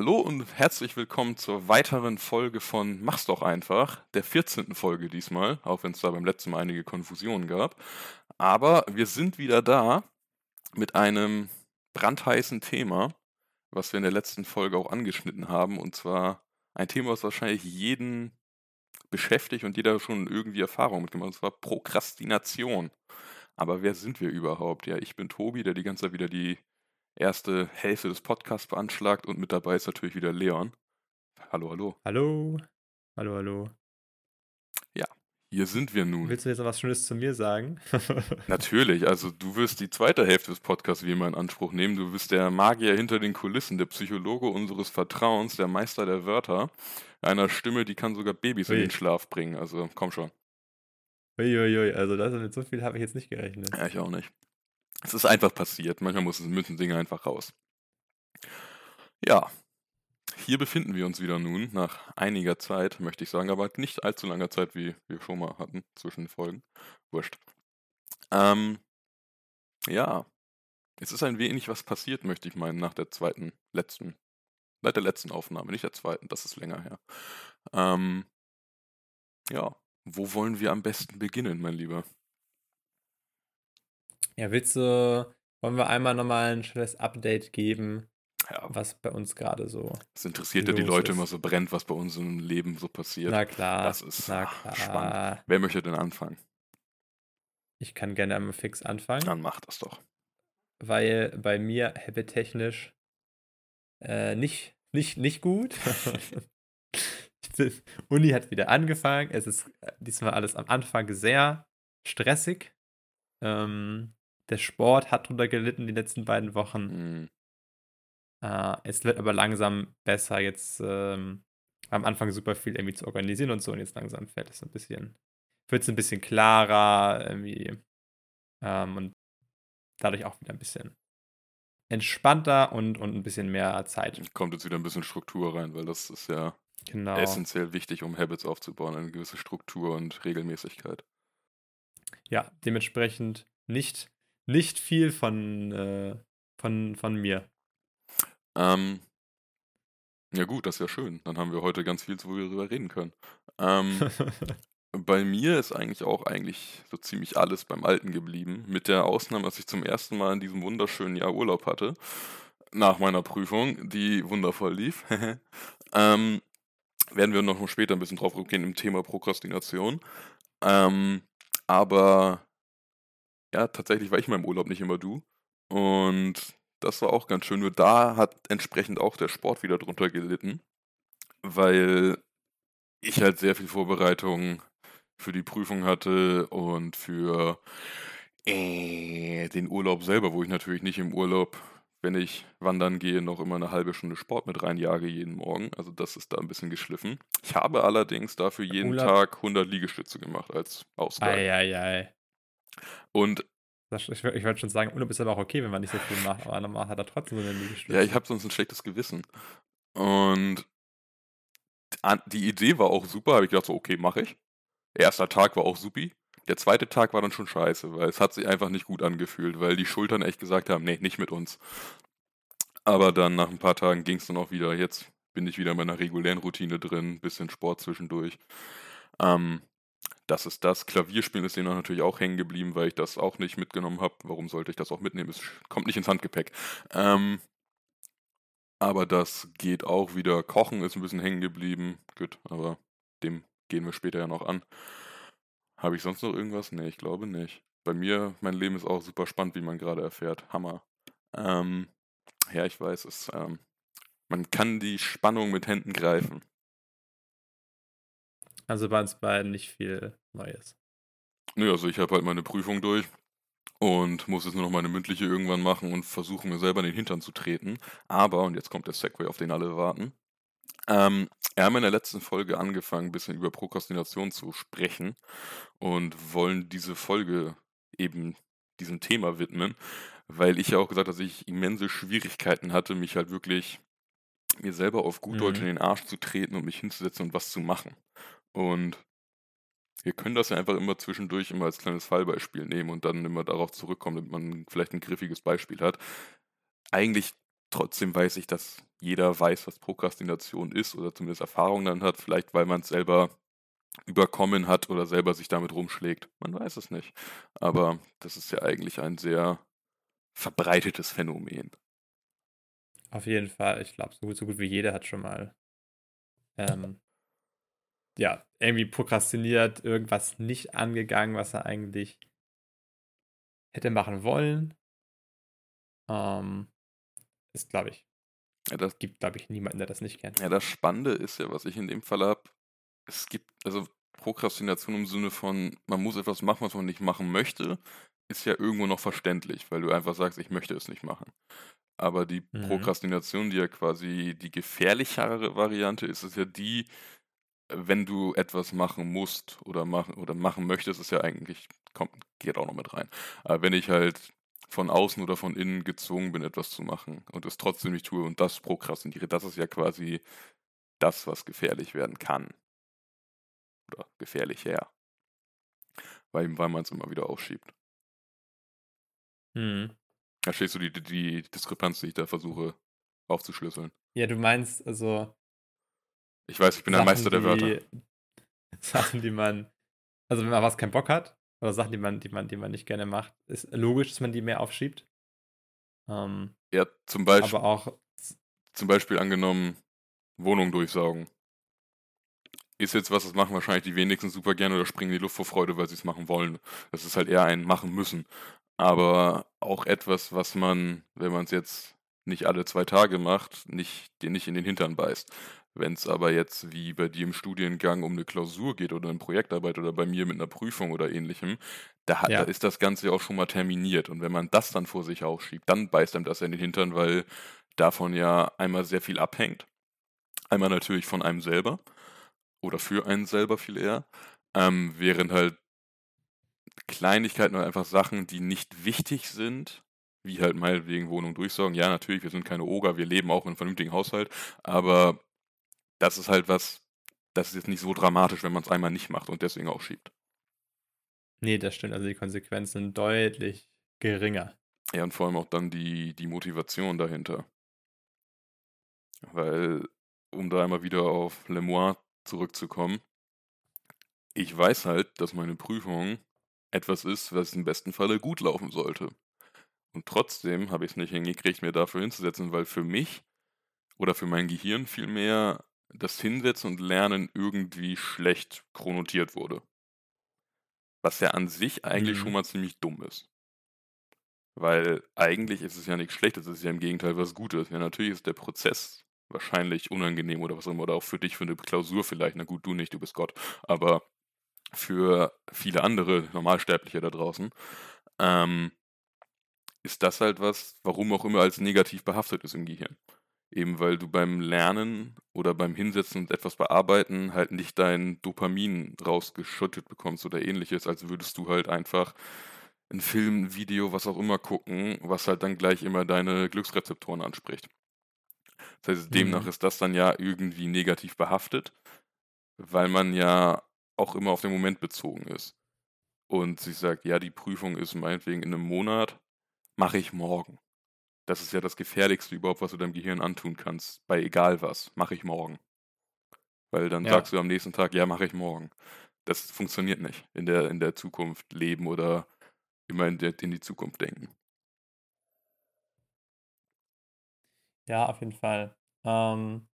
Hallo und herzlich willkommen zur weiteren Folge von Mach's doch einfach, der 14. Folge diesmal, auch wenn es da beim letzten Mal einige Konfusionen gab. Aber wir sind wieder da mit einem brandheißen Thema, was wir in der letzten Folge auch angeschnitten haben, und zwar ein Thema, was wahrscheinlich jeden beschäftigt und jeder schon irgendwie Erfahrung mitgemacht hat, und zwar Prokrastination. Aber wer sind wir überhaupt? Ja, ich bin Tobi, der die ganze Zeit wieder die erste Hälfte des Podcasts beanschlagt und mit dabei ist natürlich wieder Leon. Hallo, hallo. Hallo. Hallo, hallo. Ja, hier sind wir nun. Willst du jetzt noch was Schönes zu mir sagen? Natürlich, also du wirst die zweite Hälfte des Podcasts wie immer in Anspruch nehmen. Du bist der Magier hinter den Kulissen, der Psychologe unseres Vertrauens, der Meister der Wörter. Einer Stimme, die kann sogar Babys Ui. in den Schlaf bringen. Also komm schon. Uiuiui, also das, mit so viel habe ich jetzt nicht gerechnet. Ja, ich auch nicht. Es ist einfach passiert. Manchmal muss, müssen Dinge einfach raus. Ja, hier befinden wir uns wieder nun, nach einiger Zeit, möchte ich sagen, aber nicht allzu langer Zeit, wie wir schon mal hatten zwischen den Folgen. Wurscht. Ähm, ja, es ist ein wenig was passiert, möchte ich meinen, nach der zweiten, letzten, seit der letzten Aufnahme, nicht der zweiten, das ist länger her. Ähm, ja, wo wollen wir am besten beginnen, mein Lieber? Ja, willst du, wollen wir einmal nochmal ein schnelles Update geben, ja. was bei uns gerade so. Es interessiert ja die Leute ist. immer so brennt, was bei uns im Leben so passiert. Na klar. Das ist na klar. spannend. Wer möchte denn anfangen? Ich kann gerne einmal fix anfangen. Dann mach das doch. Weil bei mir habittechnisch äh, nicht, nicht, nicht gut. Uni hat wieder angefangen. Es ist äh, diesmal alles am Anfang sehr stressig. Ähm, der Sport hat drunter gelitten die letzten beiden Wochen. Mhm. Äh, es wird aber langsam besser. Jetzt ähm, am Anfang super viel irgendwie zu organisieren und so. Und jetzt langsam fällt es ein bisschen, wird es ein bisschen klarer irgendwie. Ähm, und dadurch auch wieder ein bisschen entspannter und, und ein bisschen mehr Zeit. Kommt jetzt wieder ein bisschen Struktur rein, weil das ist ja genau. essentiell wichtig, um Habits aufzubauen, eine gewisse Struktur und Regelmäßigkeit. Ja, dementsprechend nicht, nicht viel von, äh, von, von mir. Ähm, ja gut, das ist ja schön. Dann haben wir heute ganz viel, wo wir darüber reden können. Ähm, bei mir ist eigentlich auch eigentlich so ziemlich alles beim Alten geblieben. Mit der Ausnahme, dass ich zum ersten Mal in diesem wunderschönen Jahr Urlaub hatte. Nach meiner Prüfung, die wundervoll lief. ähm, werden wir noch später ein bisschen drauf gehen im Thema Prokrastination. Ähm, aber ja, tatsächlich war ich mal im Urlaub, nicht immer du. Und das war auch ganz schön. Nur da hat entsprechend auch der Sport wieder drunter gelitten, weil ich halt sehr viel Vorbereitung für die Prüfung hatte und für äh, den Urlaub selber, wo ich natürlich nicht im Urlaub, wenn ich wandern gehe, noch immer eine halbe Stunde Sport mit reinjage jeden Morgen. Also das ist da ein bisschen geschliffen. Ich habe allerdings dafür jeden Urlaub. Tag 100 Liegestütze gemacht als Ausgleich. Eieiei. Und ich, ich würde schon sagen, Urlaub ist aber auch okay, wenn man nicht so viel macht, aber dann hat er trotzdem so eine Liegestütze. Ja, ich habe sonst ein schlechtes Gewissen. Und die Idee war auch super, habe ich gedacht so, okay, mache ich. Erster Tag war auch supi. Der zweite Tag war dann schon scheiße, weil es hat sich einfach nicht gut angefühlt, weil die Schultern echt gesagt haben, nee, nicht mit uns. Aber dann nach ein paar Tagen ging es dann auch wieder. Jetzt bin ich wieder in meiner regulären Routine drin, bisschen Sport zwischendurch. Ähm, das ist das. Klavierspielen ist denen natürlich auch hängen geblieben, weil ich das auch nicht mitgenommen habe. Warum sollte ich das auch mitnehmen? Es kommt nicht ins Handgepäck. Ähm, aber das geht auch wieder. Kochen ist ein bisschen hängen geblieben. Gut, aber dem gehen wir später ja noch an. Habe ich sonst noch irgendwas? Nee, ich glaube nicht. Bei mir, mein Leben ist auch super spannend, wie man gerade erfährt. Hammer. Ähm, ja, ich weiß, es, ähm, man kann die Spannung mit Händen greifen. Also bei uns beiden nicht viel Neues. Nö, also ich habe halt meine Prüfung durch und muss jetzt nur noch meine mündliche irgendwann machen und versuchen, mir selber in den Hintern zu treten. Aber, und jetzt kommt der Segway, auf den alle warten. Ähm, wir haben in der letzten Folge angefangen, ein bisschen über Prokrastination zu sprechen und wollen diese Folge eben diesem Thema widmen, weil ich ja auch gesagt habe, dass ich immense Schwierigkeiten hatte, mich halt wirklich mir selber auf gut Deutsch mhm. in den Arsch zu treten und mich hinzusetzen und was zu machen. Und wir können das ja einfach immer zwischendurch immer als kleines Fallbeispiel nehmen und dann immer darauf zurückkommen, damit man vielleicht ein griffiges Beispiel hat. Eigentlich trotzdem weiß ich, dass jeder weiß, was Prokrastination ist oder zumindest Erfahrung dann hat, vielleicht weil man es selber überkommen hat oder selber sich damit rumschlägt. Man weiß es nicht. Aber das ist ja eigentlich ein sehr verbreitetes Phänomen. Auf jeden Fall. Ich glaube, so gut, so gut wie jeder hat schon mal ähm, ja, irgendwie prokrastiniert, irgendwas nicht angegangen, was er eigentlich hätte machen wollen. Ähm, ist, glaube ich, ja, das gibt, glaube ich, niemanden, der das nicht kennt. Ja, das Spannende ist ja, was ich in dem Fall habe, es gibt, also Prokrastination im Sinne von, man muss etwas machen, was man nicht machen möchte, ist ja irgendwo noch verständlich, weil du einfach sagst, ich möchte es nicht machen. Aber die mhm. Prokrastination, die ja quasi die gefährlichere Variante ist, ist ja die, wenn du etwas machen musst oder machen oder machen möchtest, ist ja eigentlich, kommt, geht auch noch mit rein. Aber wenn ich halt von außen oder von innen gezwungen bin, etwas zu machen und es trotzdem nicht tue und das prokrastiniere, das ist ja quasi das, was gefährlich werden kann. Oder gefährlich her. Weil, weil man es immer wieder aufschiebt. Hm. Verstehst du die, die, die Diskrepanz, die ich da versuche aufzuschlüsseln? Ja, du meinst, also. Ich weiß, ich bin Sachen, der Meister der Wörter. Die, Sachen, die man. Also, wenn man was keinen Bock hat, oder Sachen, die man, die man, die man nicht gerne macht, ist logisch, dass man die mehr aufschiebt. Ähm, ja, zum Beispiel. Aber auch. Zum Beispiel angenommen, Wohnung durchsaugen. Ist jetzt was, das machen wahrscheinlich die wenigsten super gerne oder springen in die Luft vor Freude, weil sie es machen wollen. Das ist halt eher ein machen müssen aber auch etwas, was man, wenn man es jetzt nicht alle zwei Tage macht, nicht, dir nicht in den Hintern beißt. Wenn es aber jetzt wie bei dir im Studiengang um eine Klausur geht oder eine Projektarbeit oder bei mir mit einer Prüfung oder ähnlichem, da, hat, ja. da ist das Ganze auch schon mal terminiert. Und wenn man das dann vor sich aufschiebt, dann beißt einem das in den Hintern, weil davon ja einmal sehr viel abhängt. Einmal natürlich von einem selber oder für einen selber viel eher. Ähm, während halt Kleinigkeiten oder einfach Sachen, die nicht wichtig sind, wie halt meinetwegen Wohnung durchsorgen. Ja, natürlich, wir sind keine Oger, wir leben auch in einem vernünftigen Haushalt, aber das ist halt was, das ist jetzt nicht so dramatisch, wenn man es einmal nicht macht und deswegen auch schiebt. Nee, das stimmt. Also die Konsequenzen sind deutlich geringer. Ja, und vor allem auch dann die, die Motivation dahinter. Weil, um da einmal wieder auf Lemoir zurückzukommen, ich weiß halt, dass meine Prüfung etwas ist, was im besten Falle gut laufen sollte. Und trotzdem habe ich es nicht hingekriegt, mir dafür hinzusetzen, weil für mich oder für mein Gehirn vielmehr das Hinsetzen und Lernen irgendwie schlecht chronotiert wurde. Was ja an sich eigentlich mhm. schon mal ziemlich dumm ist. Weil eigentlich ist es ja nichts Schlechtes, es ist ja im Gegenteil was Gutes. Ja, natürlich ist der Prozess wahrscheinlich unangenehm oder was auch immer, oder auch für dich, für eine Klausur vielleicht. Na gut, du nicht, du bist Gott. Aber für viele andere Normalsterbliche da draußen, ähm, ist das halt was, warum auch immer als negativ behaftet ist im Gehirn. Eben weil du beim Lernen oder beim Hinsetzen und etwas bearbeiten halt nicht dein Dopamin rausgeschüttet bekommst oder ähnliches, als würdest du halt einfach ein Film, ein Video, was auch immer gucken, was halt dann gleich immer deine Glücksrezeptoren anspricht. Das heißt, demnach mhm. ist das dann ja irgendwie negativ behaftet, weil man ja auch immer auf den Moment bezogen ist. Und sie sagt, ja, die Prüfung ist meinetwegen in einem Monat, mache ich morgen. Das ist ja das Gefährlichste überhaupt, was du deinem Gehirn antun kannst. Bei egal was, mache ich morgen. Weil dann ja. sagst du am nächsten Tag, ja, mache ich morgen. Das funktioniert nicht in der, in der Zukunft leben oder immer in, der, in die Zukunft denken. Ja, auf jeden Fall. Ähm,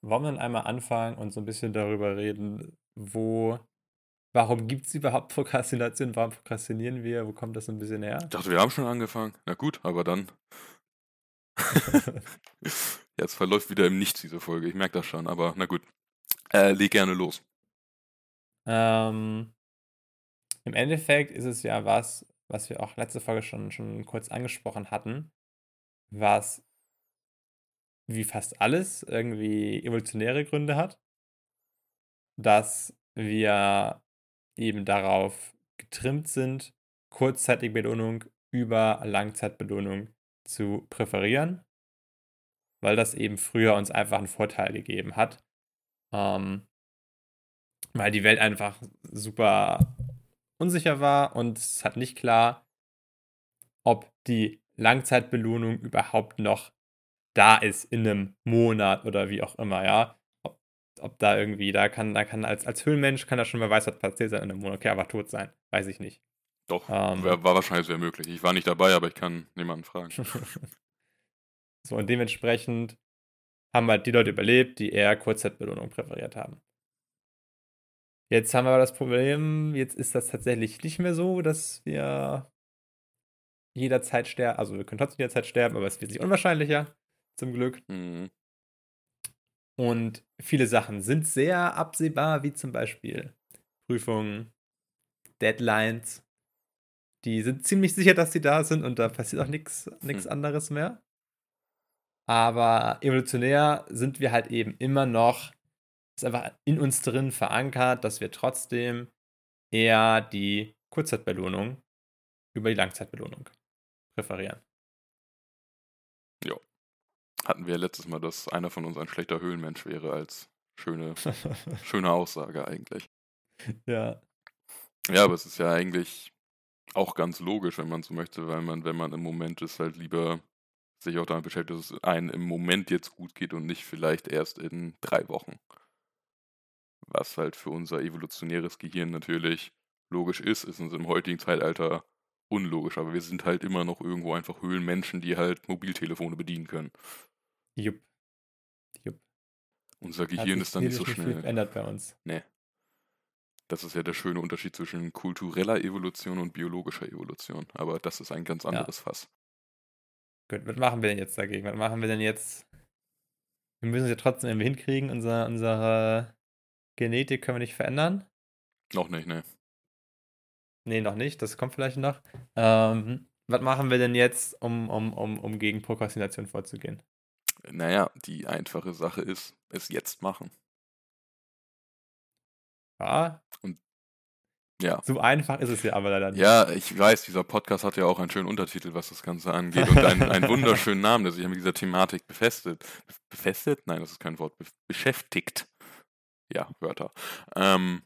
wollen wir dann einmal anfangen und so ein bisschen darüber reden, wo, warum gibt es überhaupt Prokrastination? Warum prokrastinieren wir? Wo kommt das so ein bisschen her? Ich dachte, wir haben schon angefangen. Na gut, aber dann. Jetzt verläuft wieder im Nichts diese Folge. Ich merke das schon, aber na gut. Äh, leg gerne los. Ähm, Im Endeffekt ist es ja was, was wir auch letzte Folge schon, schon kurz angesprochen hatten, was wie fast alles irgendwie evolutionäre Gründe hat dass wir eben darauf getrimmt sind, kurzzeitige Belohnung über Langzeitbelohnung zu präferieren, weil das eben früher uns einfach einen Vorteil gegeben hat. Ähm, weil die Welt einfach super unsicher war und es hat nicht klar, ob die Langzeitbelohnung überhaupt noch da ist in einem Monat oder wie auch immer, ja. Ob, da irgendwie, da kann, da kann als, als Höhlenmensch kann da schon mal weiß, was passiert sein in einem Monat. Okay, aber tot sein, weiß ich nicht. Doch, ähm, war, war wahrscheinlich sehr möglich. Ich war nicht dabei, aber ich kann niemanden fragen. so, und dementsprechend haben halt die Leute überlebt, die eher Kurzzeitbelohnung präferiert haben. Jetzt haben wir aber das Problem, jetzt ist das tatsächlich nicht mehr so, dass wir jederzeit sterben. Also wir können trotzdem jederzeit sterben, aber es wird sich unwahrscheinlicher, zum Glück. Mhm. Und viele Sachen sind sehr absehbar, wie zum Beispiel Prüfungen, Deadlines. Die sind ziemlich sicher, dass sie da sind und da passiert auch nichts hm. anderes mehr. Aber evolutionär sind wir halt eben immer noch, ist einfach in uns drin verankert, dass wir trotzdem eher die Kurzzeitbelohnung über die Langzeitbelohnung präferieren. Ja. Hatten wir letztes Mal, dass einer von uns ein schlechter Höhlenmensch wäre, als schöne, schöne Aussage eigentlich. Ja. Ja, aber es ist ja eigentlich auch ganz logisch, wenn man so möchte, weil man, wenn man im Moment ist, halt lieber sich auch damit beschäftigt, dass es einem im Moment jetzt gut geht und nicht vielleicht erst in drei Wochen. Was halt für unser evolutionäres Gehirn natürlich logisch ist, ist uns im heutigen Zeitalter unlogisch, aber wir sind halt immer noch irgendwo einfach Höhlenmenschen, die halt Mobiltelefone bedienen können. Jupp. Jupp. Unser Gehirn ist dann nicht so schnell. Viel ändert bei uns. Nee. Das ist ja der schöne Unterschied zwischen kultureller Evolution und biologischer Evolution. Aber das ist ein ganz anderes ja. Fass. Gut, was machen wir denn jetzt dagegen? Was machen wir denn jetzt? Wir müssen es ja trotzdem irgendwie hinkriegen. Unser, unsere Genetik können wir nicht verändern. Noch nicht, ne. Nee, noch nicht. Das kommt vielleicht noch. Ähm, was machen wir denn jetzt, um, um, um, um gegen Prokrastination vorzugehen? Naja, die einfache Sache ist, es jetzt machen. Ja. Und ja. So einfach ist es ja aber leider nicht. Ja, ich weiß, dieser Podcast hat ja auch einen schönen Untertitel, was das Ganze angeht und einen, einen wunderschönen Namen, der sich mit dieser Thematik befestigt. Befestigt? Nein, das ist kein Wort. Be beschäftigt. Ja, Wörter. Ähm,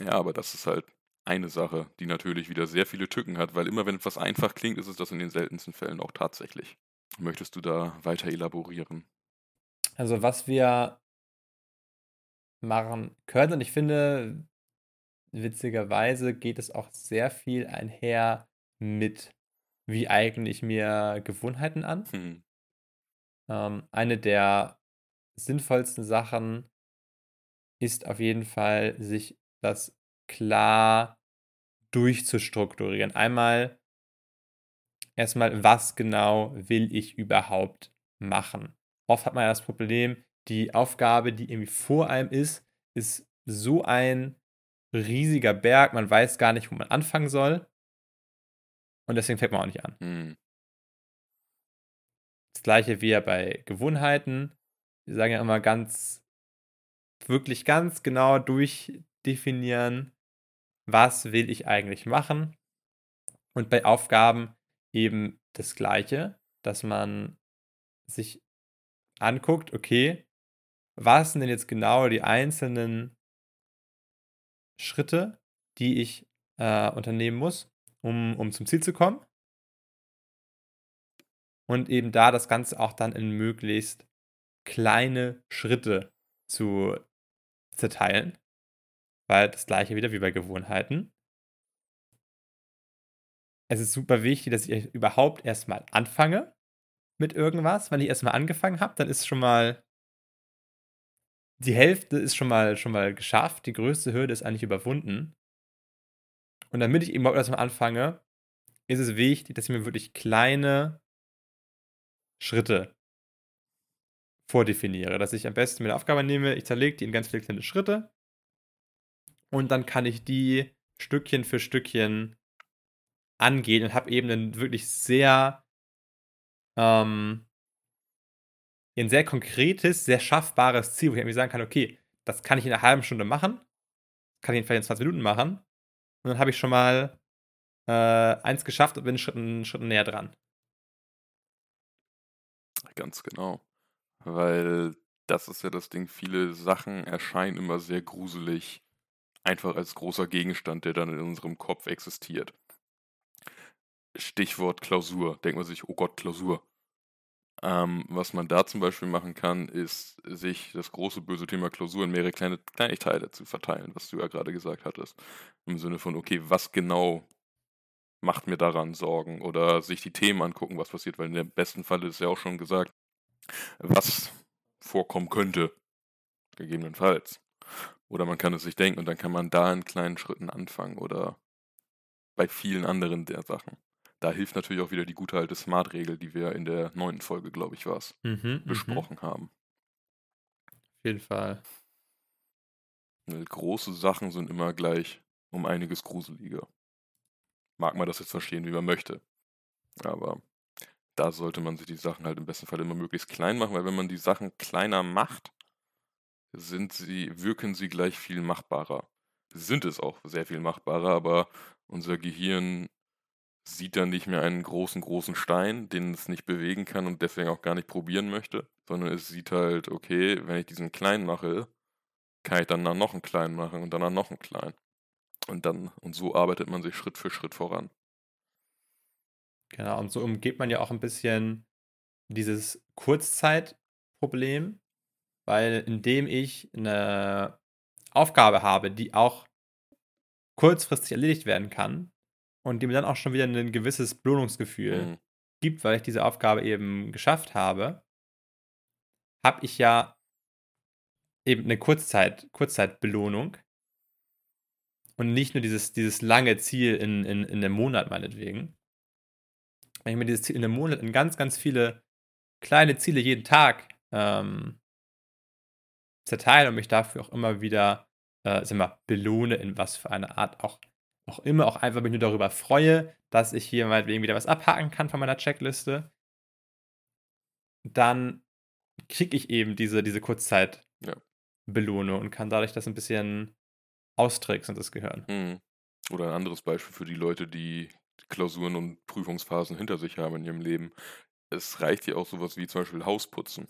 ja, aber das ist halt eine Sache, die natürlich wieder sehr viele Tücken hat, weil immer wenn etwas einfach klingt, ist es das in den seltensten Fällen auch tatsächlich. Möchtest du da weiter elaborieren? Also was wir machen können, und ich finde, witzigerweise geht es auch sehr viel einher mit, wie eigne ich mir Gewohnheiten an. Hm. Ähm, eine der sinnvollsten Sachen ist auf jeden Fall, sich das klar durchzustrukturieren. Einmal erstmal, was genau will ich überhaupt machen? Oft hat man ja das Problem, die Aufgabe, die irgendwie vor einem ist, ist so ein riesiger Berg, man weiß gar nicht, wo man anfangen soll. Und deswegen fängt man auch nicht an. Mhm. Das gleiche wie ja bei Gewohnheiten. Wir sagen ja immer ganz, wirklich ganz genau durchdefinieren, was will ich eigentlich machen. Und bei Aufgaben eben das gleiche, dass man sich anguckt, okay, was sind denn jetzt genau die einzelnen Schritte, die ich äh, unternehmen muss, um, um zum Ziel zu kommen. Und eben da das Ganze auch dann in möglichst kleine Schritte zu zerteilen. Weil das gleiche wieder wie bei Gewohnheiten. Es ist super wichtig, dass ich überhaupt erstmal anfange mit irgendwas. Wenn ich erstmal angefangen habe, dann ist schon mal die Hälfte ist schon mal, schon mal geschafft. Die größte Hürde ist eigentlich überwunden. Und damit ich überhaupt erstmal anfange, ist es wichtig, dass ich mir wirklich kleine Schritte vordefiniere. Dass ich am besten mir eine Aufgabe nehme, ich zerlege die in ganz viele kleine Schritte und dann kann ich die Stückchen für Stückchen angehen und habe eben ein wirklich sehr ähm, ein sehr konkretes, sehr schaffbares Ziel, wo ich irgendwie sagen kann, okay, das kann ich in einer halben Stunde machen, kann ich vielleicht in 20 Minuten machen und dann habe ich schon mal äh, eins geschafft und bin einen Schritt, einen Schritt näher dran. Ganz genau. Weil das ist ja das Ding, viele Sachen erscheinen immer sehr gruselig, einfach als großer Gegenstand, der dann in unserem Kopf existiert. Stichwort Klausur. Denkt man sich, oh Gott, Klausur. Ähm, was man da zum Beispiel machen kann, ist, sich das große böse Thema Klausur in mehrere kleine Kleinigteile zu verteilen, was du ja gerade gesagt hattest. Im Sinne von, okay, was genau macht mir daran Sorgen? Oder sich die Themen angucken, was passiert, weil in dem besten Fall ist ja auch schon gesagt, was vorkommen könnte, gegebenenfalls. Oder man kann es sich denken und dann kann man da in kleinen Schritten anfangen oder bei vielen anderen der Sachen. Da hilft natürlich auch wieder die gute alte Smart-Regel, die wir in der neunten Folge, glaube ich, war es, mhm, mhm, besprochen haben. Auf jeden Fall. Weil große Sachen sind immer gleich um einiges gruseliger. Mag man das jetzt verstehen, wie man möchte. Aber da sollte man sich die Sachen halt im besten Fall immer möglichst klein machen, weil wenn man die Sachen kleiner macht, sind sie, wirken sie gleich viel machbarer. Sind es auch sehr viel machbarer, aber unser Gehirn sieht dann nicht mehr einen großen, großen Stein, den es nicht bewegen kann und deswegen auch gar nicht probieren möchte, sondern es sieht halt, okay, wenn ich diesen kleinen mache, kann ich dann noch einen kleinen machen und dann noch einen kleinen. Und dann, und so arbeitet man sich Schritt für Schritt voran. Genau, und so umgeht man ja auch ein bisschen dieses Kurzzeitproblem, weil indem ich eine Aufgabe habe, die auch kurzfristig erledigt werden kann und die mir dann auch schon wieder ein gewisses Belohnungsgefühl mhm. gibt, weil ich diese Aufgabe eben geschafft habe, habe ich ja eben eine Kurzzeit, Kurzzeitbelohnung und nicht nur dieses, dieses lange Ziel in, in, in einem Monat meinetwegen wenn ich mir dieses Ziel in einem Monat in ganz, ganz viele kleine Ziele jeden Tag ähm, zerteile und mich dafür auch immer wieder, äh, sag mal, belohne, in was für eine Art auch, auch immer, auch einfach mich nur darüber freue, dass ich hier meinetwegen wieder was abhaken kann von meiner Checkliste, dann kriege ich eben diese, diese Kurzzeitbelohnung ja. und kann dadurch das ein bisschen austricksen, das Gehirn. Mhm. Oder ein anderes Beispiel für die Leute, die Klausuren und Prüfungsphasen hinter sich haben in ihrem Leben. Es reicht ja auch sowas wie zum Beispiel Hausputzen.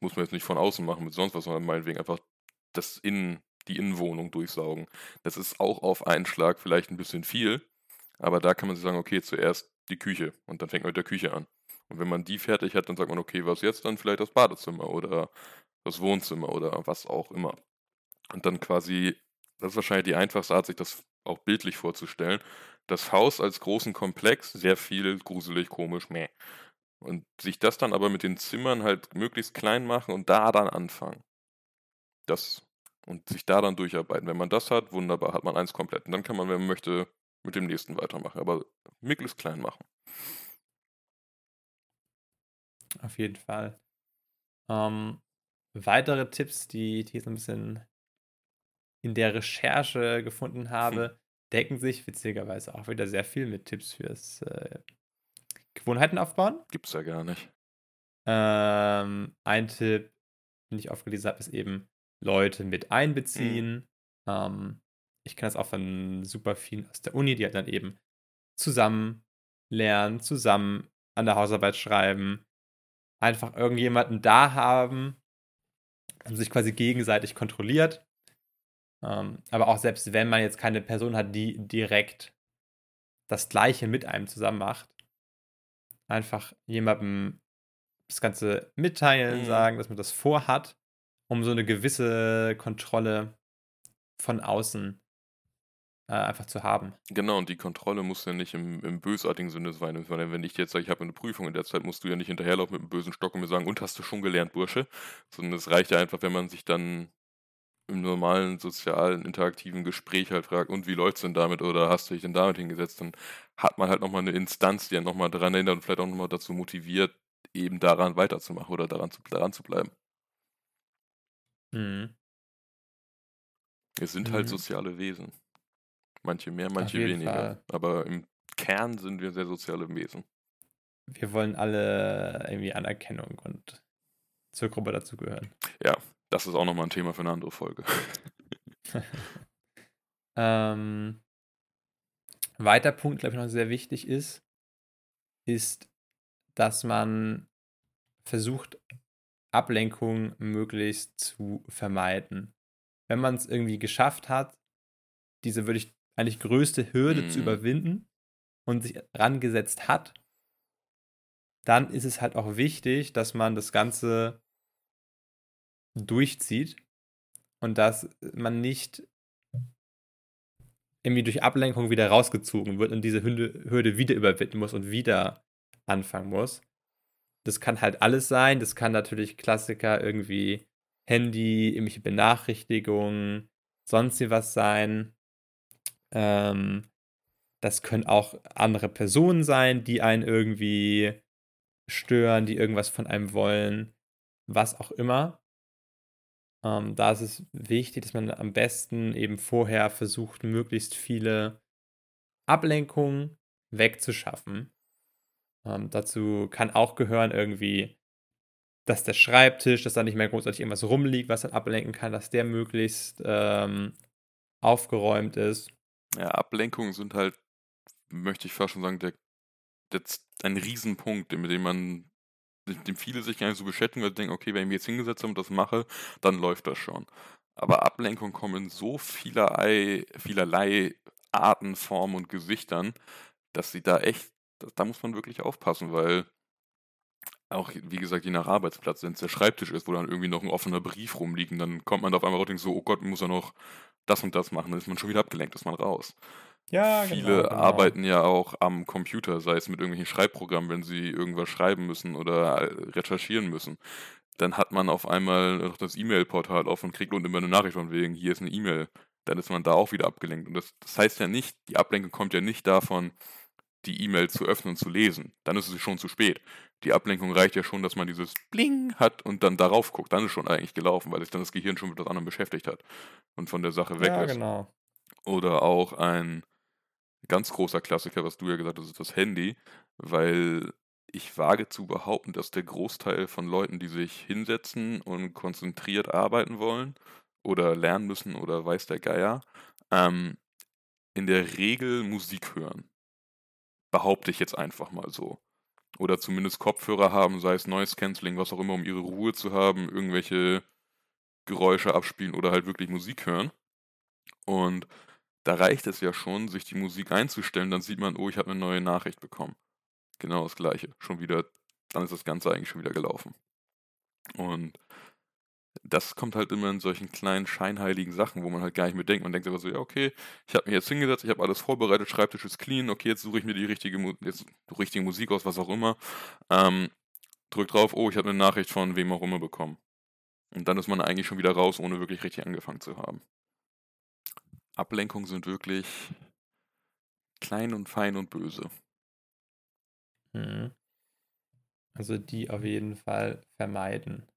Muss man jetzt nicht von außen machen mit sonst was, sondern meinetwegen einfach das Innen, die Innenwohnung durchsaugen. Das ist auch auf einen Schlag vielleicht ein bisschen viel, aber da kann man sich sagen, okay, zuerst die Küche und dann fängt man mit der Küche an. Und wenn man die fertig hat, dann sagt man, okay, was jetzt? Dann vielleicht das Badezimmer oder das Wohnzimmer oder was auch immer. Und dann quasi, das ist wahrscheinlich die einfachste Art, sich das auch bildlich vorzustellen, das Haus als großen Komplex, sehr viel gruselig, komisch, meh. Und sich das dann aber mit den Zimmern halt möglichst klein machen und da dann anfangen. Das und sich da dann durcharbeiten. Wenn man das hat, wunderbar, hat man eins komplett. Und dann kann man, wenn man möchte, mit dem nächsten weitermachen. Aber möglichst klein machen. Auf jeden Fall. Ähm, weitere Tipps, die, ich so ein bisschen in der Recherche gefunden hm. habe, hm decken sich witzigerweise auch wieder sehr viel mit Tipps fürs äh, Gewohnheiten aufbauen. Gibt's ja gar nicht. Ähm, ein Tipp, den ich aufgelesen habe, ist eben Leute mit mhm. einbeziehen. Mhm. Ähm, ich kenne das auch von super vielen aus der Uni, die halt dann eben zusammen lernen, zusammen an der Hausarbeit schreiben, einfach irgendjemanden da haben und sich quasi gegenseitig kontrolliert ähm, aber auch selbst wenn man jetzt keine Person hat, die direkt das Gleiche mit einem zusammen macht, einfach jemandem das Ganze mitteilen, mhm. sagen, dass man das vorhat, um so eine gewisse Kontrolle von außen äh, einfach zu haben. Genau, und die Kontrolle muss ja nicht im, im bösartigen Sinne sein. Wenn ich jetzt sage, ich habe eine Prüfung in der Zeit, musst du ja nicht hinterherlaufen mit einem bösen Stock und mir sagen, und hast du schon gelernt, Bursche? Sondern es reicht ja einfach, wenn man sich dann im normalen sozialen, interaktiven Gespräch halt fragt, und wie läuft's denn damit oder hast du dich denn damit hingesetzt, dann hat man halt nochmal eine Instanz, die einen nochmal daran erinnert und vielleicht auch nochmal dazu motiviert, eben daran weiterzumachen oder daran zu, daran zu bleiben. Mhm. Wir sind halt mhm. halt soziale Wesen. Manche mehr, manche weniger. Fall. Aber im Kern sind wir sehr soziale Wesen. Wir wollen alle irgendwie Anerkennung und zur Gruppe dazugehören. Ja, das ist auch nochmal ein Thema für eine andere Folge. ähm, weiter Punkt, glaube ich, noch sehr wichtig ist, ist, dass man versucht, Ablenkung möglichst zu vermeiden. Wenn man es irgendwie geschafft hat, diese würde ich eigentlich größte Hürde mhm. zu überwinden und sich rangesetzt hat, dann ist es halt auch wichtig, dass man das Ganze durchzieht und dass man nicht irgendwie durch Ablenkung wieder rausgezogen wird und diese Hürde wieder überwinden muss und wieder anfangen muss. Das kann halt alles sein. Das kann natürlich Klassiker irgendwie Handy, irgendwelche Benachrichtigungen, sonst was sein. Ähm, das können auch andere Personen sein, die einen irgendwie stören, die irgendwas von einem wollen, was auch immer. Ähm, da ist es wichtig, dass man am besten eben vorher versucht, möglichst viele Ablenkungen wegzuschaffen. Ähm, dazu kann auch gehören irgendwie, dass der Schreibtisch, dass da nicht mehr großartig irgendwas rumliegt, was dann ablenken kann, dass der möglichst ähm, aufgeräumt ist. Ja, Ablenkungen sind halt, möchte ich fast schon sagen, der, der, ein Riesenpunkt, mit dem man dem viele sich gar nicht so beschäftigen, weil sie denken, okay, wenn ich mich jetzt hingesetzt habe und das mache, dann läuft das schon. Aber Ablenkungen kommen in so vielerlei, vielerlei Arten, Formen und Gesichtern, dass sie da echt, da muss man wirklich aufpassen, weil auch, wie gesagt, je nach Arbeitsplatz, wenn es der Schreibtisch ist, wo dann irgendwie noch ein offener Brief rumliegt, und dann kommt man da auf einmal raus und denkt so, oh Gott, muss er noch das und das machen, dann ist man schon wieder abgelenkt, ist man raus. Ja, Viele genau, genau. arbeiten ja auch am Computer, sei es mit irgendwelchen Schreibprogrammen, wenn sie irgendwas schreiben müssen oder äh, recherchieren müssen. Dann hat man auf einmal noch das E-Mail-Portal offen und kriegt unten immer eine Nachricht von wegen, hier ist eine E-Mail. Dann ist man da auch wieder abgelenkt. Und das, das heißt ja nicht, die Ablenkung kommt ja nicht davon, die E-Mail zu öffnen und zu lesen. Dann ist es schon zu spät. Die Ablenkung reicht ja schon, dass man dieses Bling hat und dann darauf guckt. Dann ist schon eigentlich gelaufen, weil sich dann das Gehirn schon mit was anderem beschäftigt hat und von der Sache weg ja, ist. Genau. Oder auch ein ganz großer Klassiker, was du ja gesagt hast, ist das Handy, weil ich wage zu behaupten, dass der Großteil von Leuten, die sich hinsetzen und konzentriert arbeiten wollen oder lernen müssen oder weiß der Geier, ähm, in der Regel Musik hören. Behaupte ich jetzt einfach mal so. Oder zumindest Kopfhörer haben, sei es Noise Cancelling, was auch immer, um ihre Ruhe zu haben, irgendwelche Geräusche abspielen oder halt wirklich Musik hören. Und da reicht es ja schon, sich die Musik einzustellen, dann sieht man, oh, ich habe eine neue Nachricht bekommen. Genau das gleiche. Schon wieder, dann ist das Ganze eigentlich schon wieder gelaufen. Und das kommt halt immer in solchen kleinen scheinheiligen Sachen, wo man halt gar nicht mehr denkt. Man denkt aber so, ja, okay, ich habe mich jetzt hingesetzt, ich habe alles vorbereitet, Schreibtisch ist clean, okay, jetzt suche ich mir die richtige, jetzt, die richtige Musik aus, was auch immer. Ähm, drück drauf, oh, ich habe eine Nachricht von wem auch immer bekommen. Und dann ist man eigentlich schon wieder raus, ohne wirklich richtig angefangen zu haben. Ablenkungen sind wirklich klein und fein und böse. Mhm. Also die auf jeden Fall vermeiden.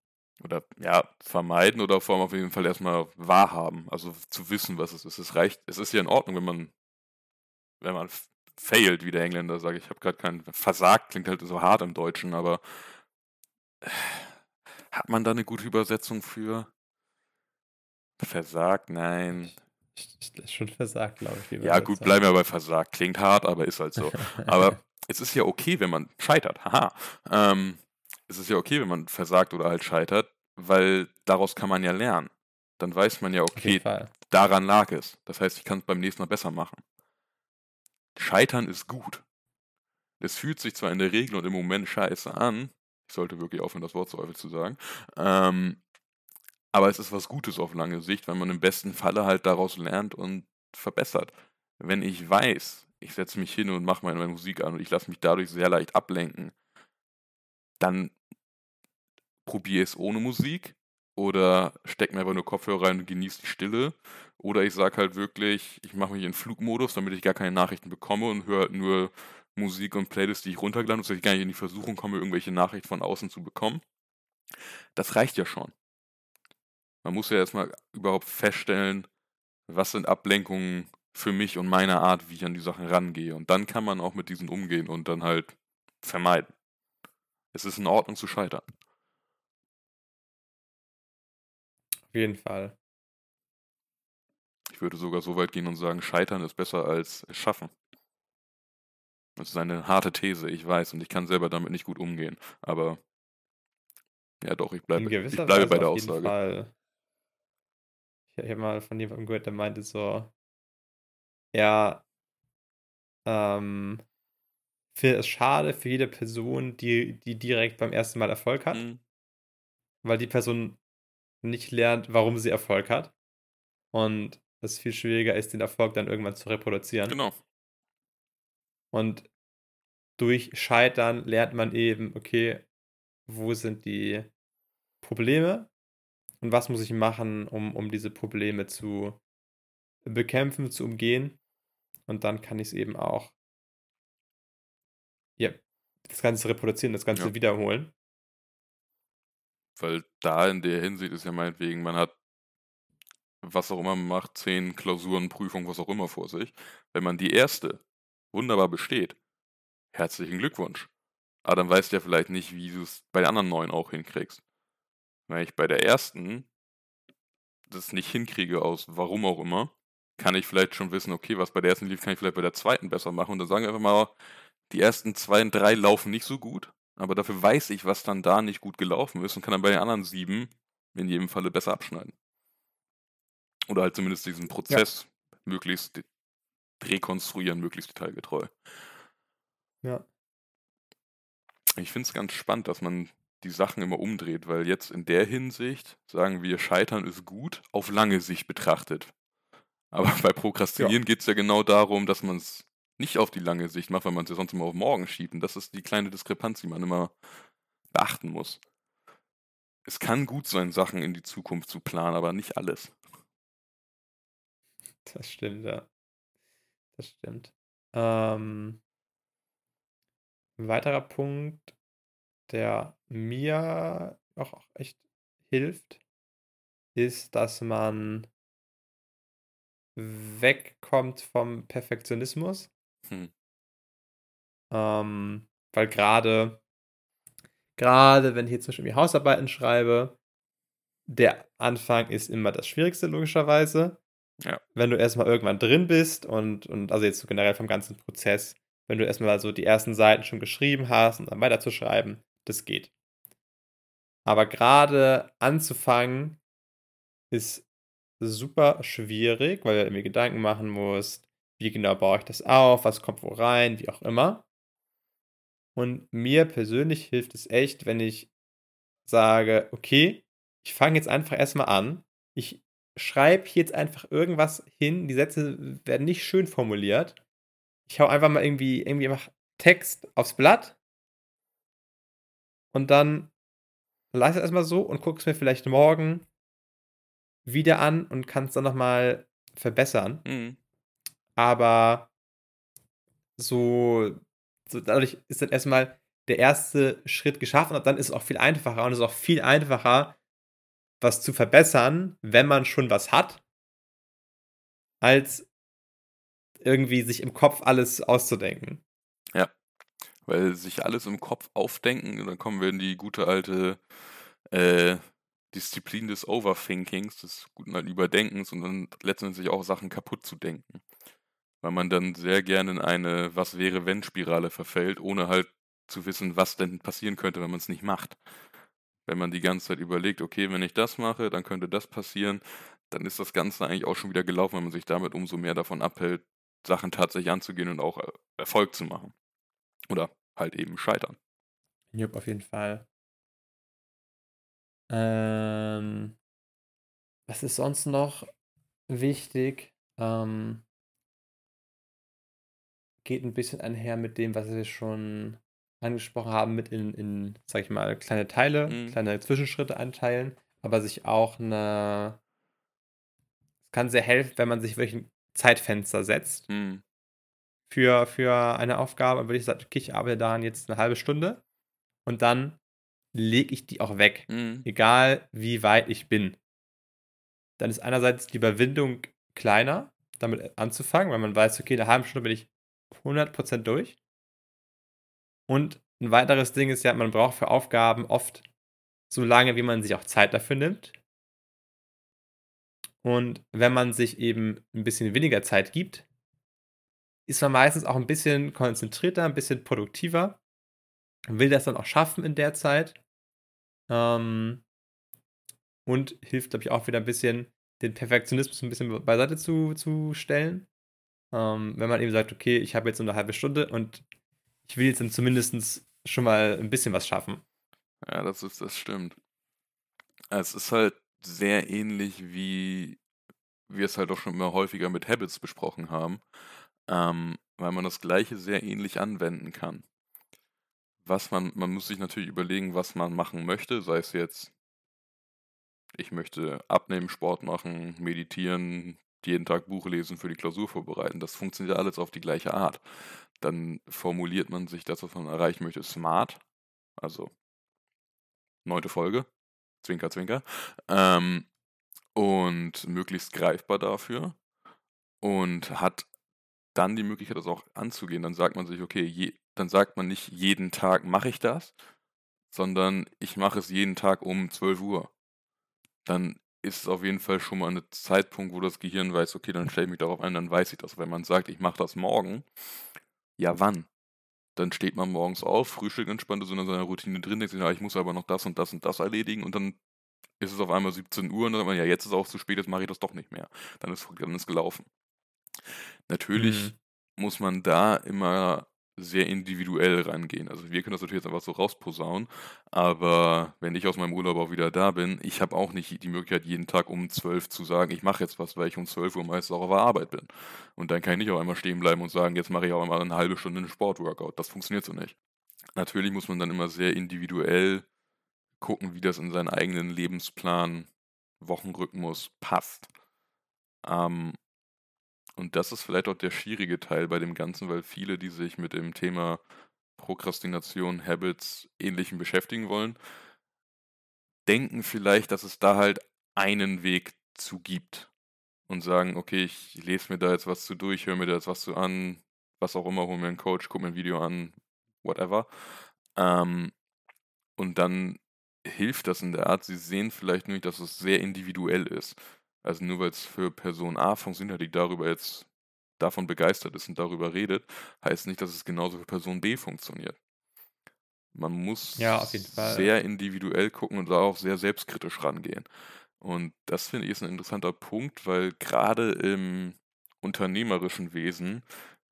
Oder ja, vermeiden oder vor allem auf jeden Fall erstmal wahrhaben. Also zu wissen, was es ist. Es reicht, es ist ja in Ordnung, wenn man, wenn man failt, wie der Engländer sagt. Ich habe gerade kein versagt, klingt halt so hart im Deutschen, aber hat man da eine gute Übersetzung für? Versagt, nein. Ist schon versagt, glaube ich. Ja, gut, bleiben wir bei versagt. Klingt hart, aber ist halt so. aber es ist ja okay, wenn man scheitert. Haha. Ähm, es ist ja okay, wenn man versagt oder halt scheitert, weil daraus kann man ja lernen. Dann weiß man ja, okay, daran lag es. Das heißt, ich kann es beim nächsten Mal besser machen. Scheitern ist gut. Es fühlt sich zwar in der Regel und im Moment scheiße an, ich sollte wirklich aufhören, das Wort so häufig zu sagen, ähm, aber es ist was Gutes auf lange Sicht, weil man im besten Falle halt daraus lernt und verbessert. Wenn ich weiß, ich setze mich hin und mache meine Musik an und ich lasse mich dadurch sehr leicht ablenken, dann probiere es ohne Musik oder stecke mir einfach nur Kopfhörer rein und genieße die Stille. Oder ich sage halt wirklich, ich mache mich in Flugmodus, damit ich gar keine Nachrichten bekomme und höre halt nur Musik und Playlists, die ich runtergeladen habe, dass ich gar nicht in die Versuchung komme, irgendwelche Nachrichten von außen zu bekommen. Das reicht ja schon. Man muss ja erstmal überhaupt feststellen, was sind Ablenkungen für mich und meine Art, wie ich an die Sachen rangehe. Und dann kann man auch mit diesen umgehen und dann halt vermeiden. Es ist in Ordnung zu scheitern. Auf jeden Fall. Ich würde sogar so weit gehen und sagen, scheitern ist besser als schaffen. Das ist eine harte These, ich weiß, und ich kann selber damit nicht gut umgehen. Aber ja doch, ich bleibe, ich bleibe bei der Aussage. Fall. Ich, habe mal von jemandem gehört, der meinte so, ja, ähm, finde es schade für jede Person, die, die direkt beim ersten Mal Erfolg hat, mhm. weil die Person nicht lernt, warum sie Erfolg hat. Und es viel schwieriger ist, den Erfolg dann irgendwann zu reproduzieren. Genau. Und durch Scheitern lernt man eben, okay, wo sind die Probleme und was muss ich machen, um, um diese Probleme zu bekämpfen, zu umgehen. Und dann kann ich es eben auch, ja, das Ganze reproduzieren, das Ganze ja. wiederholen. Weil da in der Hinsicht ist ja meinetwegen, man hat was auch immer man macht, zehn Klausuren, Prüfungen, was auch immer vor sich. Wenn man die erste wunderbar besteht, herzlichen Glückwunsch. Aber dann weißt du ja vielleicht nicht, wie du es bei den anderen neun auch hinkriegst. Wenn ich bei der ersten das nicht hinkriege, aus warum auch immer, kann ich vielleicht schon wissen, okay, was bei der ersten lief, kann ich vielleicht bei der zweiten besser machen. Und dann sagen wir einfach mal, die ersten zwei und drei laufen nicht so gut, aber dafür weiß ich, was dann da nicht gut gelaufen ist und kann dann bei den anderen sieben in jedem Falle besser abschneiden. Oder halt zumindest diesen Prozess ja. möglichst rekonstruieren, möglichst detailgetreu. Ja. Ich finde es ganz spannend, dass man die Sachen immer umdreht, weil jetzt in der Hinsicht sagen wir, Scheitern ist gut, auf lange Sicht betrachtet. Aber bei Prokrastinieren ja. geht es ja genau darum, dass man es nicht auf die lange Sicht macht, weil man es ja sonst immer auf morgen schiebt. Und das ist die kleine Diskrepanz, die man immer beachten muss. Es kann gut sein, Sachen in die Zukunft zu planen, aber nicht alles. Das stimmt, ja. Das stimmt. Ähm, ein weiterer Punkt, der mir auch echt hilft, ist, dass man wegkommt vom Perfektionismus. Hm. Ähm, weil gerade, gerade wenn ich jetzt zum Beispiel Hausarbeiten schreibe, der Anfang ist immer das Schwierigste, logischerweise. Ja. Wenn du erstmal irgendwann drin bist und, und also jetzt so generell vom ganzen Prozess, wenn du erstmal so die ersten Seiten schon geschrieben hast und dann weiterzuschreiben, das geht. Aber gerade anzufangen ist super schwierig, weil du mir Gedanken machen musst, wie genau baue ich das auf, was kommt wo rein, wie auch immer. Und mir persönlich hilft es echt, wenn ich sage, okay, ich fange jetzt einfach erstmal an. Ich schreibe jetzt einfach irgendwas hin. Die Sätze werden nicht schön formuliert. Ich hau einfach mal irgendwie, irgendwie einfach Text aufs Blatt und dann lasse es erstmal so und gucke es mir vielleicht morgen wieder an und kann es dann nochmal verbessern. Mhm. Aber so, so dadurch ist dann erstmal der erste Schritt geschaffen und dann ist es auch viel einfacher und es ist auch viel einfacher, was zu verbessern, wenn man schon was hat, als irgendwie sich im Kopf alles auszudenken. Ja. Weil sich alles im Kopf aufdenken, dann kommen wir in die gute alte äh, Disziplin des Overthinkings, des guten alten Überdenkens und dann letztendlich auch Sachen kaputt zu denken. Weil man dann sehr gerne in eine Was wäre wenn Spirale verfällt, ohne halt zu wissen, was denn passieren könnte, wenn man es nicht macht. Wenn man die ganze Zeit überlegt, okay, wenn ich das mache, dann könnte das passieren, dann ist das Ganze eigentlich auch schon wieder gelaufen, wenn man sich damit umso mehr davon abhält, Sachen tatsächlich anzugehen und auch äh, Erfolg zu machen. Oder halt eben scheitern. Jupp, auf jeden Fall. Ähm, was ist sonst noch wichtig? Ähm, geht ein bisschen einher mit dem, was wir schon angesprochen haben, mit in, in sag ich mal, kleine Teile, mhm. kleine Zwischenschritte einteilen, aber sich auch eine. Es kann sehr helfen, wenn man sich wirklich ein Zeitfenster setzt. Mhm für, für eine Aufgabe, würde ich sagen, okay, ich arbeite daran jetzt eine halbe Stunde und dann lege ich die auch weg, mhm. egal wie weit ich bin. Dann ist einerseits die Überwindung kleiner, damit anzufangen, weil man weiß, okay, in einer halben Stunde bin ich 100% durch. Und ein weiteres Ding ist ja, man braucht für Aufgaben oft so lange, wie man sich auch Zeit dafür nimmt. Und wenn man sich eben ein bisschen weniger Zeit gibt, ist man meistens auch ein bisschen konzentrierter, ein bisschen produktiver, will das dann auch schaffen in der Zeit. Ähm, und hilft, glaube ich, auch wieder ein bisschen, den Perfektionismus ein bisschen beiseite zu, zu stellen. Ähm, wenn man eben sagt, okay, ich habe jetzt nur eine halbe Stunde und ich will jetzt dann zumindest schon mal ein bisschen was schaffen. Ja, das ist, das stimmt. Es ist halt sehr ähnlich wie wir es halt auch schon immer häufiger mit Habits besprochen haben, ähm, weil man das Gleiche sehr ähnlich anwenden kann. Was man, man muss sich natürlich überlegen, was man machen möchte, sei es jetzt, ich möchte abnehmen, Sport machen, meditieren, jeden Tag Buch lesen, für die Klausur vorbereiten. Das funktioniert alles auf die gleiche Art. Dann formuliert man sich das, was man erreichen möchte, smart, also neunte Folge, Zwinker, Zwinker, ähm, und möglichst greifbar dafür und hat dann die Möglichkeit, das auch anzugehen. Dann sagt man sich, okay, je, dann sagt man nicht, jeden Tag mache ich das, sondern ich mache es jeden Tag um 12 Uhr. Dann ist es auf jeden Fall schon mal ein Zeitpunkt, wo das Gehirn weiß, okay, dann stelle ich mich darauf ein, dann weiß ich das. Wenn man sagt, ich mache das morgen, ja wann? Dann steht man morgens auf, frühstückt entspannt, ist in seiner Routine drin, denkt sich, ja, ich muss aber noch das und das und das erledigen und dann ist es auf einmal 17 Uhr und dann sagt man, ja, jetzt ist es auch zu spät, jetzt mache ich das doch nicht mehr. Dann ist, dann ist gelaufen. Natürlich mhm. muss man da immer sehr individuell rangehen. Also wir können das natürlich jetzt einfach so rausposaunen, aber wenn ich aus meinem Urlaub auch wieder da bin, ich habe auch nicht die Möglichkeit, jeden Tag um 12 zu sagen, ich mache jetzt was, weil ich um 12 Uhr meistens auch auf der Arbeit bin. Und dann kann ich nicht auf einmal stehen bleiben und sagen, jetzt mache ich auch einmal eine halbe Stunde einen Sportworkout. Das funktioniert so nicht. Natürlich muss man dann immer sehr individuell gucken, wie das in seinen eigenen Lebensplan, Wochenrhythmus passt. Ähm, und das ist vielleicht auch der schwierige Teil bei dem Ganzen, weil viele, die sich mit dem Thema Prokrastination, Habits, Ähnlichem beschäftigen wollen, denken vielleicht, dass es da halt einen Weg zu gibt und sagen, okay, ich lese mir da jetzt was zu durch, höre mir da jetzt was zu an, was auch immer, hole mir einen Coach, gucke mir ein Video an, whatever. Ähm, und dann hilft das in der Art, sie sehen vielleicht nur, dass es sehr individuell ist. Also nur weil es für Person A funktioniert, die darüber jetzt davon begeistert ist und darüber redet, heißt nicht, dass es genauso für Person B funktioniert. Man muss ja, sehr individuell gucken und da auch sehr selbstkritisch rangehen. Und das finde ich ist ein interessanter Punkt, weil gerade im unternehmerischen Wesen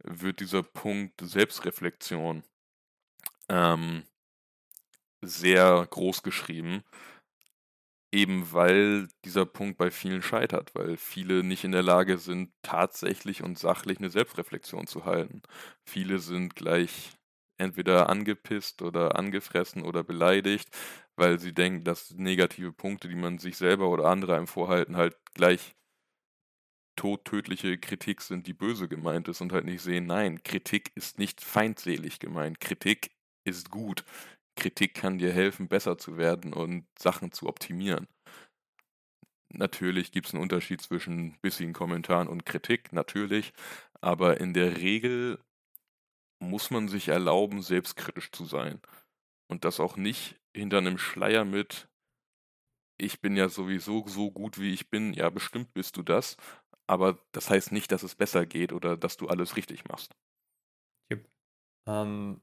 wird dieser Punkt Selbstreflexion ähm, sehr groß geschrieben, eben weil dieser Punkt bei vielen scheitert, weil viele nicht in der Lage sind, tatsächlich und sachlich eine Selbstreflexion zu halten. Viele sind gleich entweder angepisst oder angefressen oder beleidigt, weil sie denken, dass negative Punkte, die man sich selber oder andere einem vorhalten, halt gleich todtödliche Kritik sind, die böse gemeint ist und halt nicht sehen, nein, Kritik ist nicht feindselig gemeint. Kritik ist gut. Kritik kann dir helfen, besser zu werden und Sachen zu optimieren. Natürlich gibt es einen Unterschied zwischen bissigen Kommentaren und Kritik, natürlich, aber in der Regel muss man sich erlauben, selbstkritisch zu sein. Und das auch nicht hinter einem Schleier mit, ich bin ja sowieso so gut, wie ich bin, ja, bestimmt bist du das, aber das heißt nicht, dass es besser geht oder dass du alles richtig machst. Yep. Ähm,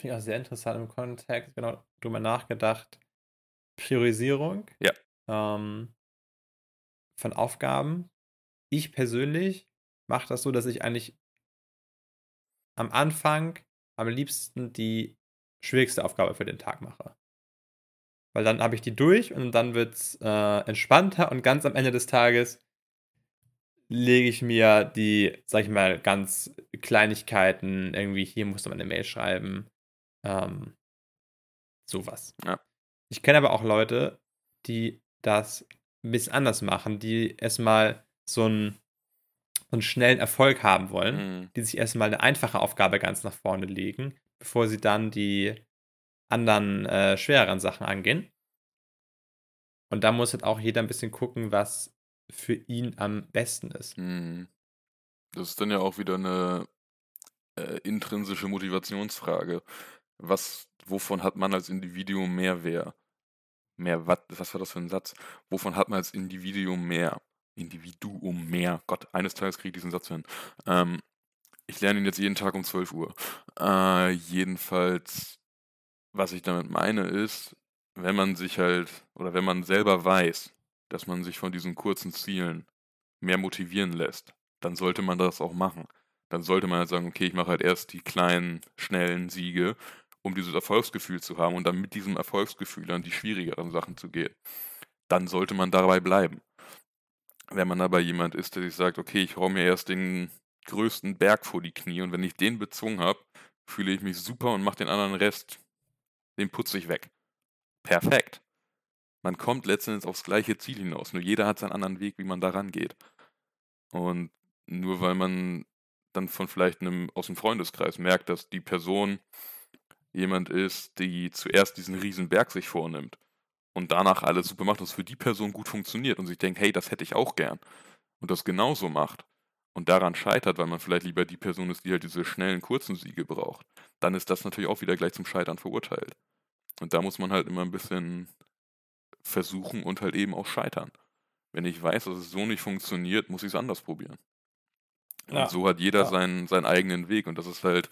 Finde ich auch sehr interessant im Kontext, genau, drüber nachgedacht. Priorisierung Ja. ähm, von Aufgaben. Ich persönlich mache das so, dass ich eigentlich am Anfang am liebsten die schwierigste Aufgabe für den Tag mache. Weil dann habe ich die durch und dann wird es äh, entspannter und ganz am Ende des Tages lege ich mir die, sag ich mal, ganz Kleinigkeiten, irgendwie hier musst du mal eine Mail schreiben, ähm, sowas. Ja. Ich kenne aber auch Leute, die das ein bisschen anders machen, die erstmal so einen, so einen schnellen Erfolg haben wollen, mhm. die sich erstmal eine einfache Aufgabe ganz nach vorne legen, bevor sie dann die anderen äh, schwereren Sachen angehen. Und da muss halt auch jeder ein bisschen gucken, was für ihn am besten ist. Mhm. Das ist dann ja auch wieder eine äh, intrinsische Motivationsfrage was, wovon hat man als Individuum mehr Wert? Mehr, was, was war das für ein Satz? Wovon hat man als Individuum mehr? Individuum mehr. Gott, eines Tages kriege ich diesen Satz hin. Ähm, ich lerne ihn jetzt jeden Tag um 12 Uhr. Äh, jedenfalls, was ich damit meine, ist, wenn man sich halt, oder wenn man selber weiß, dass man sich von diesen kurzen Zielen mehr motivieren lässt, dann sollte man das auch machen. dann sollte man halt sagen, okay, ich mache halt erst die kleinen, schnellen Siege, um dieses Erfolgsgefühl zu haben und dann mit diesem Erfolgsgefühl an die schwierigeren Sachen zu gehen. Dann sollte man dabei bleiben. Wenn man aber jemand ist, der sich sagt, okay, ich hau mir erst den größten Berg vor die Knie und wenn ich den bezwungen habe, fühle ich mich super und mache den anderen Rest, den putze ich weg. Perfekt. Man kommt letztendlich aufs gleiche Ziel hinaus, nur jeder hat seinen anderen Weg, wie man da rangeht. Und nur weil man dann von vielleicht einem aus dem Freundeskreis merkt, dass die Person jemand ist, die zuerst diesen riesen Berg sich vornimmt und danach alles super macht, was für die Person gut funktioniert und sich denkt, hey, das hätte ich auch gern und das genauso macht und daran scheitert, weil man vielleicht lieber die Person ist, die halt diese schnellen, kurzen Siege braucht, dann ist das natürlich auch wieder gleich zum Scheitern verurteilt. Und da muss man halt immer ein bisschen versuchen und halt eben auch scheitern. Wenn ich weiß, dass es so nicht funktioniert, muss ich es anders probieren. Ja. Und so hat jeder ja. seinen, seinen eigenen Weg und das ist halt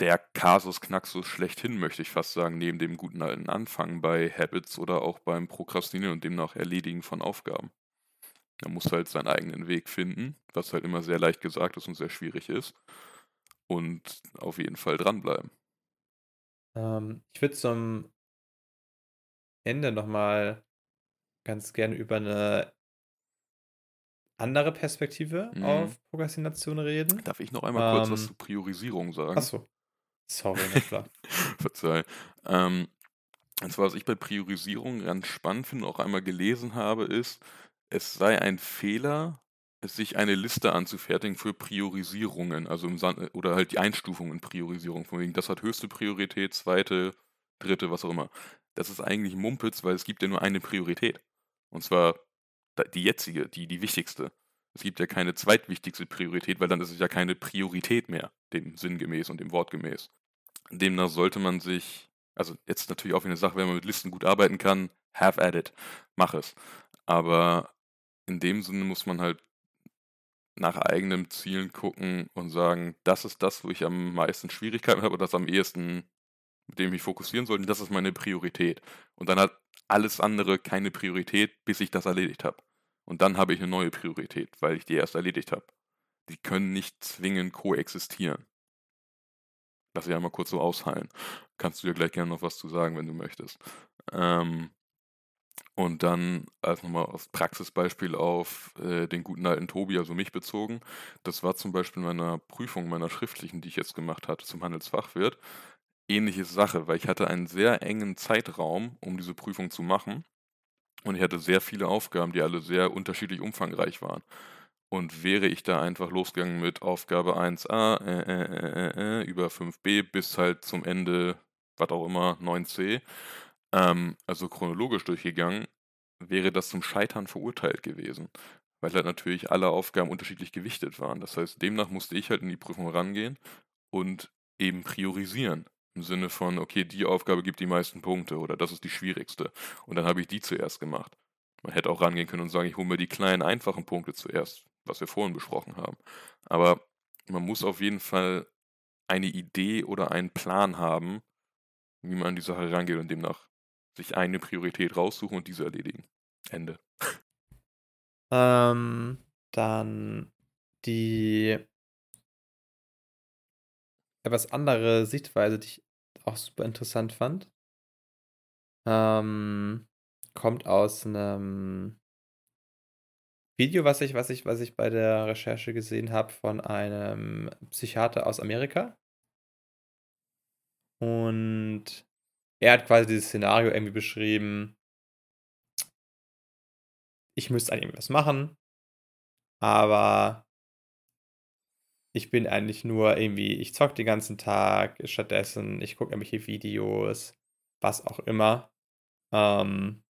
der Kasus Knaxus schlechthin, möchte ich fast sagen, neben dem guten alten Anfang bei Habits oder auch beim Prokrastinieren und demnach Erledigen von Aufgaben. Man muss halt seinen eigenen Weg finden, was halt immer sehr leicht gesagt ist und sehr schwierig ist. Und auf jeden Fall dranbleiben. Ähm, ich würde zum Ende nochmal ganz gerne über eine andere Perspektive mhm. auf Prokrastination reden. Darf ich noch einmal kurz was ähm, zur Priorisierung sagen? Achso. Sorry, klar. Verzeih. Ähm, und zwar, was ich bei Priorisierung ganz spannend finde, auch einmal gelesen habe, ist, es sei ein Fehler, sich eine Liste anzufertigen für Priorisierungen, also im San oder halt die Einstufung in Priorisierung. Von wegen, das hat höchste Priorität, zweite, dritte, was auch immer. Das ist eigentlich Mumpitz, weil es gibt ja nur eine Priorität. Und zwar die jetzige, die, die wichtigste. Es gibt ja keine zweitwichtigste Priorität, weil dann ist es ja keine Priorität mehr, dem sinngemäß und dem wortgemäß. Demnach sollte man sich, also jetzt natürlich auch eine Sache, wenn man mit Listen gut arbeiten kann, have at it, mach es. Aber in dem Sinne muss man halt nach eigenen Zielen gucken und sagen, das ist das, wo ich am meisten Schwierigkeiten habe oder das am ehesten, mit dem ich fokussieren sollte, das ist meine Priorität. Und dann hat alles andere keine Priorität, bis ich das erledigt habe. Und dann habe ich eine neue Priorität, weil ich die erst erledigt habe. Die können nicht zwingend koexistieren. Lass ich einmal kurz so ausheilen. Kannst du dir gleich gerne noch was zu sagen, wenn du möchtest. Ähm, und dann als nochmal als Praxisbeispiel auf äh, den guten alten Tobi, also mich bezogen. Das war zum Beispiel in meiner Prüfung, meiner schriftlichen, die ich jetzt gemacht hatte zum Handelsfachwirt. Ähnliche Sache, weil ich hatte einen sehr engen Zeitraum, um diese Prüfung zu machen. Und ich hatte sehr viele Aufgaben, die alle sehr unterschiedlich umfangreich waren. Und wäre ich da einfach losgegangen mit Aufgabe 1a äh, äh, äh, über 5b bis halt zum Ende, was auch immer, 9c, ähm, also chronologisch durchgegangen, wäre das zum Scheitern verurteilt gewesen. Weil halt natürlich alle Aufgaben unterschiedlich gewichtet waren. Das heißt, demnach musste ich halt in die Prüfung rangehen und eben priorisieren. Im Sinne von, okay, die Aufgabe gibt die meisten Punkte oder das ist die schwierigste. Und dann habe ich die zuerst gemacht. Man hätte auch rangehen können und sagen, ich hole mir die kleinen, einfachen Punkte zuerst, was wir vorhin besprochen haben. Aber man muss auf jeden Fall eine Idee oder einen Plan haben, wie man an die Sache rangeht und demnach sich eine Priorität raussuchen und diese erledigen. Ende. Ähm, dann die etwas andere Sichtweise, die ich auch super interessant fand, ähm, kommt aus einem Video, was ich, was ich, was ich bei der Recherche gesehen habe von einem Psychiater aus Amerika. Und er hat quasi dieses Szenario irgendwie beschrieben. Ich müsste eigentlich was machen, aber ich bin eigentlich nur irgendwie, ich zock den ganzen Tag, stattdessen, ich gucke irgendwelche Videos, was auch immer. Ähm,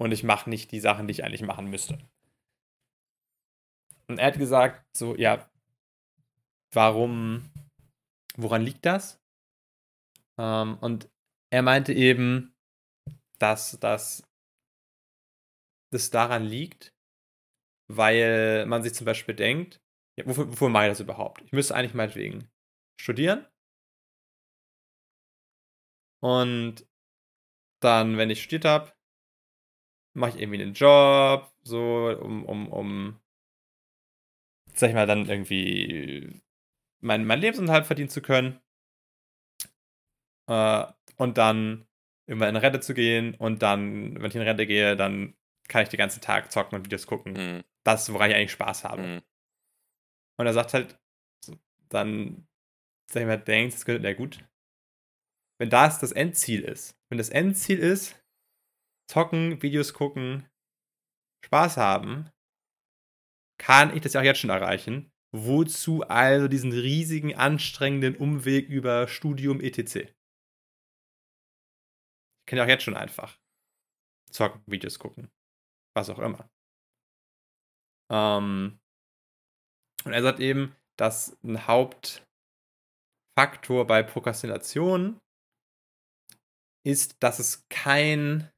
und ich mache nicht die Sachen, die ich eigentlich machen müsste. Und er hat gesagt, so, ja, warum, woran liegt das? Ähm, und er meinte eben, dass das daran liegt, weil man sich zum Beispiel denkt, ja, wofür, wofür mache ich das überhaupt? Ich müsste eigentlich meinetwegen studieren. Und dann, wenn ich studiert habe, mache ich irgendwie einen Job, so, um, um, um sag ich mal, dann irgendwie meinen mein Lebensunterhalt verdienen zu können. Äh, und dann irgendwann in Rente zu gehen und dann, wenn ich in Rente gehe, dann kann ich den ganzen Tag zocken und Videos gucken. Mhm. Das ist, woran ich eigentlich Spaß habe. Mhm. Und er sagt halt, dann, sag ich mal, denkst, na gut, wenn das das Endziel ist, wenn das Endziel ist, zocken, Videos gucken, Spaß haben, kann ich das ja auch jetzt schon erreichen. Wozu also diesen riesigen, anstrengenden Umweg über Studium etc.? Ich kann ja auch jetzt schon einfach zocken, Videos gucken. Was auch immer. Ähm, und er sagt eben, dass ein Hauptfaktor bei Prokrastination ist, dass es kein,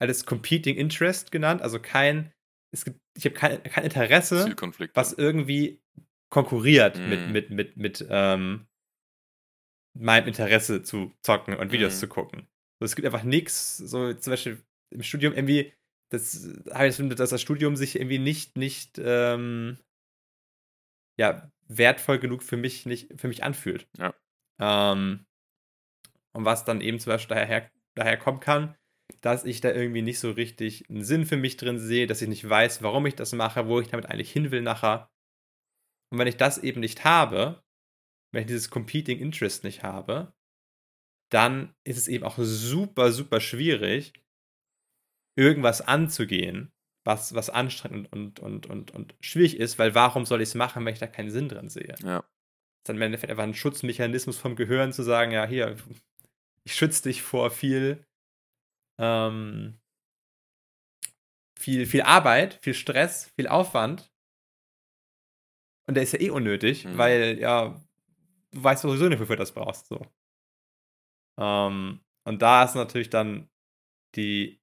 alles Competing Interest genannt, also kein, es gibt, ich habe kein, kein Interesse, was irgendwie konkurriert mm. mit, mit, mit, mit ähm, meinem Interesse zu zocken und Videos mm. zu gucken. So, es gibt einfach nichts, so zum Beispiel im Studium irgendwie, das habe ich das, dass das Studium sich irgendwie nicht, nicht, ähm, ja, wertvoll genug für mich nicht, für mich anfühlt. Ja. Ähm, und was dann eben zum Beispiel daher, daher kommen kann, dass ich da irgendwie nicht so richtig einen Sinn für mich drin sehe, dass ich nicht weiß, warum ich das mache, wo ich damit eigentlich hin will nachher. Und wenn ich das eben nicht habe, wenn ich dieses Competing Interest nicht habe, dann ist es eben auch super, super schwierig, irgendwas anzugehen, was, was anstrengend und, und, und, und, schwierig ist, weil warum soll ich es machen, wenn ich da keinen Sinn drin sehe? Ja. Das ist dann im Endeffekt einfach ein Schutzmechanismus vom Gehirn zu sagen, ja, hier, ich schütze dich vor viel, ähm, viel, viel Arbeit, viel Stress, viel Aufwand. Und der ist ja eh unnötig, mhm. weil ja, du weißt sowieso nicht, wofür du das brauchst. So. Ähm, und da ist natürlich dann die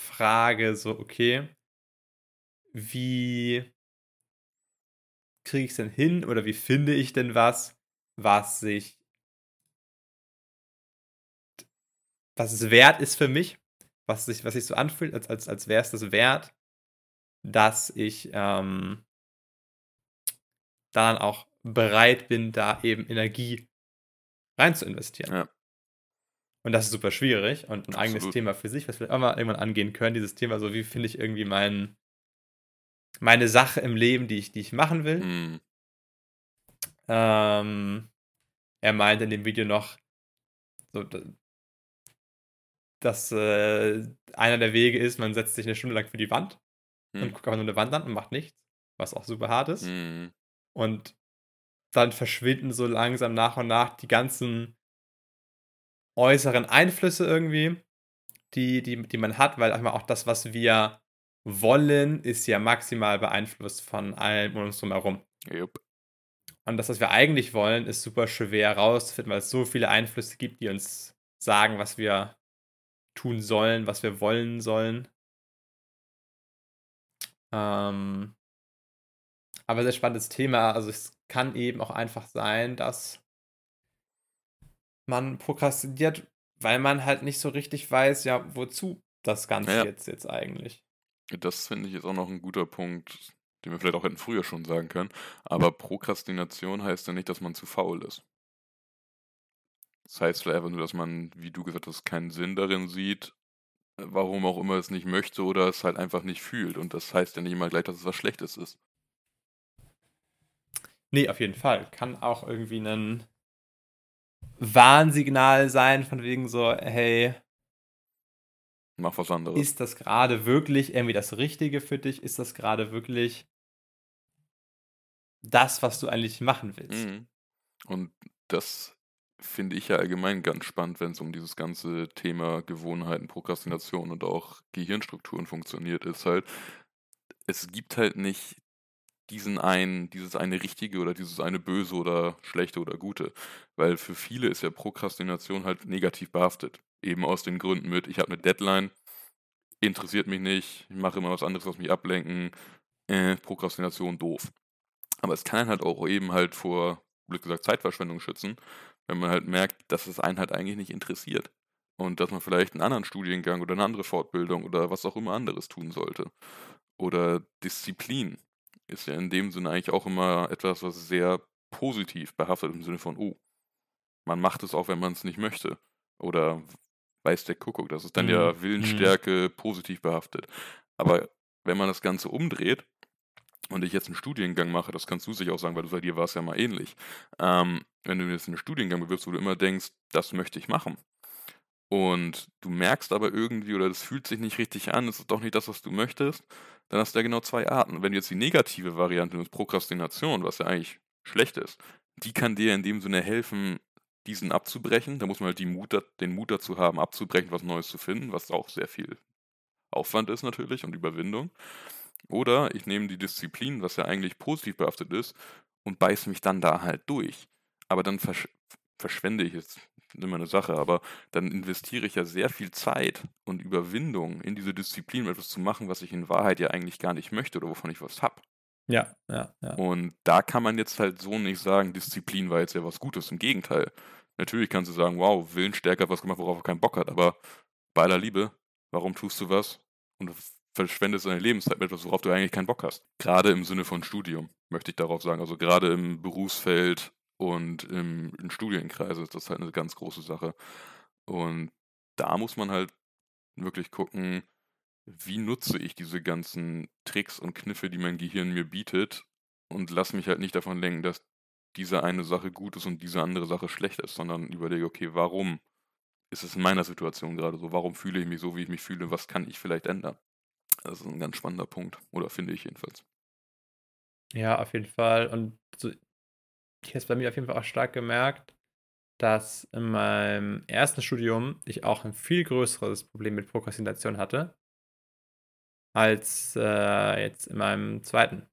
Frage so, okay, wie kriege ich es denn hin oder wie finde ich denn was, was sich was es wert ist für mich, was sich, was sich so anfühlt, als, als, als wäre es das wert, dass ich ähm, dann auch bereit bin, da eben Energie rein zu investieren. Ja. Und das ist super schwierig und ein Absolut. eigenes Thema für sich, was wir auch mal irgendwann angehen können, dieses Thema, so wie finde ich irgendwie mein, meine Sache im Leben, die ich, die ich machen will. Mhm. Ähm, er meint in dem Video noch, so, dass äh, einer der Wege ist, man setzt sich eine Stunde lang für die Wand mhm. und guckt einfach nur eine Wand an und macht nichts, was auch super hart ist. Mhm. Und dann verschwinden so langsam nach und nach die ganzen äußeren Einflüsse irgendwie, die, die, die man hat, weil auch das, was wir wollen, ist ja maximal beeinflusst von allem um uns drumherum. Yep. Und das, was wir eigentlich wollen, ist super schwer herauszufinden, weil es so viele Einflüsse gibt, die uns sagen, was wir tun sollen, was wir wollen sollen. Ähm, aber sehr spannendes Thema. Also es kann eben auch einfach sein, dass man prokrastiniert, weil man halt nicht so richtig weiß, ja, wozu das Ganze ja. jetzt, jetzt eigentlich. Das finde ich jetzt auch noch ein guter Punkt, den wir vielleicht auch hätten früher schon sagen können. Aber Prokrastination heißt ja nicht, dass man zu faul ist. Das heißt vielleicht einfach nur, dass man, wie du gesagt hast, keinen Sinn darin sieht, warum auch immer es nicht möchte oder es halt einfach nicht fühlt. Und das heißt ja nicht immer gleich, dass es was Schlechtes ist. Nee, auf jeden Fall. Kann auch irgendwie ein Warnsignal sein, von wegen so, hey, mach was anderes. Ist das gerade wirklich irgendwie das Richtige für dich? Ist das gerade wirklich das, was du eigentlich machen willst? Mhm. Und das finde ich ja allgemein ganz spannend, wenn es um dieses ganze Thema Gewohnheiten, Prokrastination und auch Gehirnstrukturen funktioniert, ist halt, es gibt halt nicht diesen einen, dieses eine richtige oder dieses eine böse oder schlechte oder gute. Weil für viele ist ja Prokrastination halt negativ behaftet. Eben aus den Gründen mit, ich habe eine Deadline, interessiert mich nicht, ich mache immer was anderes, was mich ablenken, äh, Prokrastination doof. Aber es kann halt auch eben halt vor, blöd gesagt, Zeitverschwendung schützen, wenn man halt merkt, dass es einen halt eigentlich nicht interessiert. Und dass man vielleicht einen anderen Studiengang oder eine andere Fortbildung oder was auch immer anderes tun sollte. Oder Disziplin ist ja in dem Sinne eigentlich auch immer etwas, was sehr positiv behaftet im Sinne von, oh, man macht es auch, wenn man es nicht möchte. Oder weiß der Kuckuck, das ist dann mhm. ja mhm. Willensstärke mhm. positiv behaftet. Aber wenn man das Ganze umdreht und ich jetzt einen Studiengang mache, das kannst du sich auch sagen, weil bei dir war es ja mal ähnlich. Ähm, wenn du jetzt einen Studiengang bewirbst, wo du immer denkst, das möchte ich machen. Und du merkst aber irgendwie, oder das fühlt sich nicht richtig an, es ist doch nicht das, was du möchtest, dann hast du ja genau zwei Arten. Wenn du jetzt die negative Variante nimmst, Prokrastination, was ja eigentlich schlecht ist, die kann dir in dem Sinne helfen, diesen abzubrechen. Da muss man halt Mut, den Mut dazu haben, abzubrechen, was Neues zu finden, was auch sehr viel Aufwand ist natürlich und Überwindung. Oder ich nehme die Disziplin, was ja eigentlich positiv behaftet ist, und beiße mich dann da halt durch. Aber dann versch verschwende ich jetzt immer eine Sache, aber dann investiere ich ja sehr viel Zeit und Überwindung in diese Disziplin, um etwas zu machen, was ich in Wahrheit ja eigentlich gar nicht möchte oder wovon ich was habe. Ja, ja, ja. Und da kann man jetzt halt so nicht sagen, Disziplin war jetzt ja was Gutes. Im Gegenteil. Natürlich kannst du sagen, wow, Willensstärke hat was gemacht, worauf er keinen Bock hat, aber bei aller Liebe, warum tust du was und verschwendest deine Lebenszeit mit etwas, worauf du eigentlich keinen Bock hast? Gerade im Sinne von Studium, möchte ich darauf sagen. Also gerade im Berufsfeld und im, in Studienkreise ist das halt eine ganz große Sache. Und da muss man halt wirklich gucken, wie nutze ich diese ganzen Tricks und Kniffe, die mein Gehirn mir bietet und lass mich halt nicht davon lenken, dass diese eine Sache gut ist und diese andere Sache schlecht ist, sondern überlege, okay, warum ist es in meiner Situation gerade so? Warum fühle ich mich so, wie ich mich fühle? Was kann ich vielleicht ändern? Das ist ein ganz spannender Punkt, oder finde ich jedenfalls. Ja, auf jeden Fall. Und so, ich habe es bei mir auf jeden Fall auch stark gemerkt, dass in meinem ersten Studium ich auch ein viel größeres Problem mit Prokrastination hatte als äh, jetzt in meinem zweiten.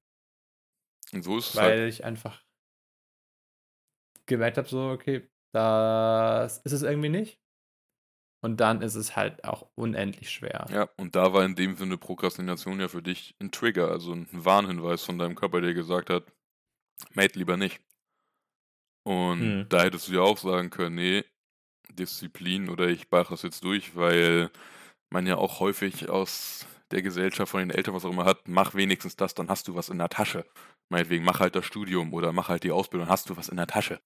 Und so ist es Weil halt. ich einfach gemerkt habe, so, okay, das ist es irgendwie nicht. Und dann ist es halt auch unendlich schwer. Ja, und da war in dem Sinne Prokrastination ja für dich ein Trigger, also ein Warnhinweis von deinem Körper, der gesagt hat, mate lieber nicht. Und hm. da hättest du ja auch sagen können, nee, Disziplin oder ich bache das jetzt durch, weil man ja auch häufig aus der Gesellschaft, von den Eltern, was auch immer hat, mach wenigstens das, dann hast du was in der Tasche. Meinetwegen, mach halt das Studium oder mach halt die Ausbildung, hast du was in der Tasche.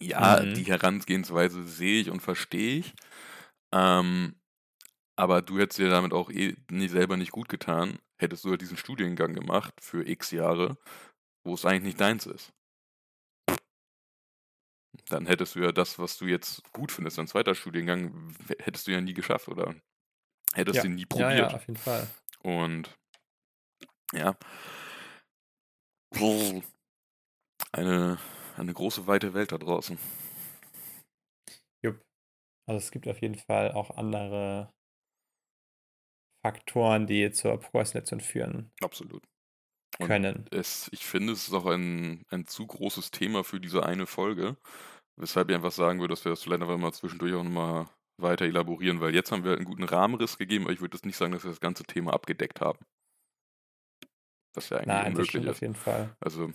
Ja, mhm. die Herangehensweise sehe ich und verstehe ich. Ähm, aber du hättest dir damit auch eh nie, selber nicht gut getan, hättest du halt diesen Studiengang gemacht für x Jahre, wo es eigentlich nicht deins ist. Dann hättest du ja das, was du jetzt gut findest, ein zweiter Studiengang, hättest du ja nie geschafft, oder? Hättest ja. du nie probiert. Ja, ja, auf jeden Fall. Und ja. Eine, eine große, weite Welt da draußen. Also es gibt auf jeden Fall auch andere Faktoren, die zur Prokrastination führen. Absolut. können. Es, ich finde, es ist auch ein, ein zu großes Thema für diese eine Folge, weshalb ich einfach sagen würde, dass wir das vielleicht einfach mal zwischendurch auch nochmal weiter elaborieren, weil jetzt haben wir einen guten Rahmenriss gegeben, aber ich würde jetzt nicht sagen, dass wir das ganze Thema abgedeckt haben. Was ja eigentlich Nein, unmöglich ist. auf jeden Fall. Also,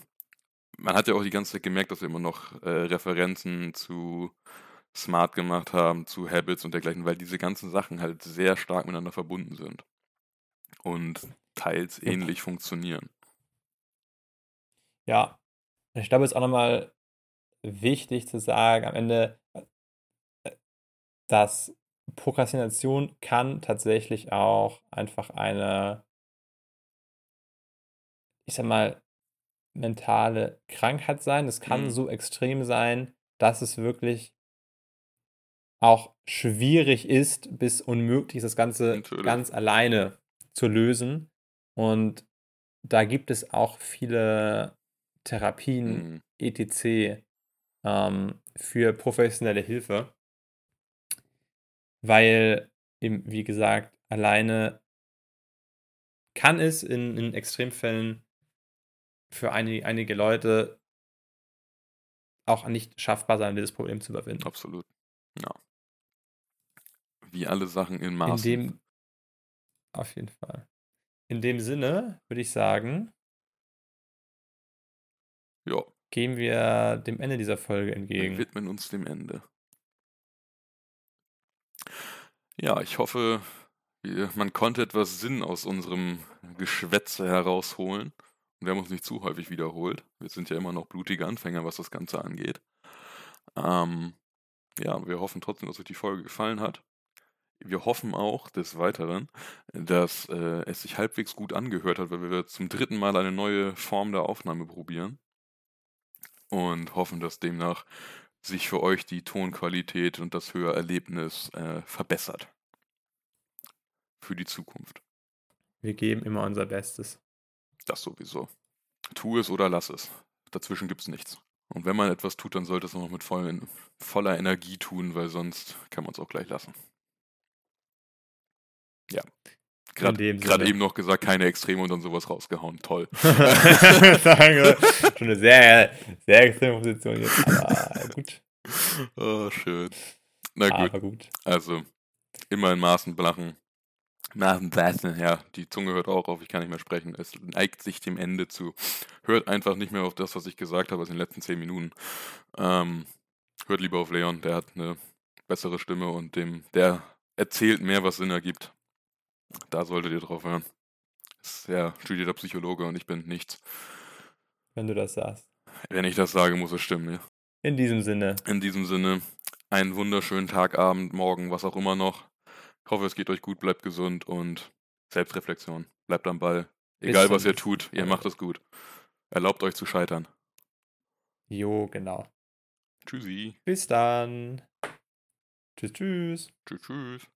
man hat ja auch die ganze Zeit gemerkt, dass wir immer noch äh, Referenzen zu Smart gemacht haben, zu Habits und dergleichen, weil diese ganzen Sachen halt sehr stark miteinander verbunden sind und teils ähnlich ja. funktionieren. Ja, ich glaube, es ist auch nochmal wichtig zu sagen, am Ende, dass Prokrastination kann tatsächlich auch einfach eine, ich sag mal, mentale Krankheit sein. Es kann mhm. so extrem sein, dass es wirklich auch schwierig ist, bis unmöglich ist, das Ganze Natürlich. ganz alleine zu lösen. Und da gibt es auch viele Therapien, mhm. etc., ähm, für professionelle Hilfe weil eben, wie gesagt, alleine kann es in, in Extremfällen für einige, einige Leute auch nicht schaffbar sein, dieses Problem zu überwinden. Absolut. Ja. Wie alle Sachen in Maßen. In dem, auf jeden Fall. In dem Sinne würde ich sagen, ja. gehen wir dem Ende dieser Folge entgegen. Wir widmen uns dem Ende. Ja, ich hoffe, man konnte etwas Sinn aus unserem Geschwätze herausholen und wir haben uns nicht zu häufig wiederholt. Wir sind ja immer noch blutige Anfänger, was das Ganze angeht. Ähm, ja, wir hoffen trotzdem, dass euch die Folge gefallen hat. Wir hoffen auch des Weiteren, dass äh, es sich halbwegs gut angehört hat, weil wir zum dritten Mal eine neue Form der Aufnahme probieren. Und hoffen, dass demnach sich für euch die Tonqualität und das Hörerlebnis äh, verbessert. Für die Zukunft. Wir geben immer unser Bestes. Das sowieso. Tu es oder lass es. Dazwischen gibt es nichts. Und wenn man etwas tut, dann sollte es noch mit voll, voller Energie tun, weil sonst kann man es auch gleich lassen. Ja. Gerade eben noch gesagt, keine Extreme und dann sowas rausgehauen. Toll. Schon eine sehr, sehr extreme Position jetzt, aber gut. Oh, schön. Na gut. Aber gut. Also, immer in Maßen blachen. Maßen blachen, ja. Die Zunge hört auch auf, ich kann nicht mehr sprechen. Es neigt sich dem Ende zu. Hört einfach nicht mehr auf das, was ich gesagt habe, aus den letzten zehn Minuten. Ähm, hört lieber auf Leon, der hat eine bessere Stimme und dem, der erzählt mehr, was Sinn ergibt. Da solltet ihr drauf hören. Ist ja studierter Psychologe und ich bin nichts. Wenn du das sagst. Wenn ich das sage, muss es stimmen, ja. In diesem Sinne. In diesem Sinne, einen wunderschönen Tag, Abend, Morgen, was auch immer noch. Ich hoffe, es geht euch gut, bleibt gesund und Selbstreflexion. Bleibt am Ball. Egal, was ihr tut, ihr macht es gut. Erlaubt euch zu scheitern. Jo, genau. Tschüssi. Bis dann. Tschüss, tschüss. Tschüss, tschüss.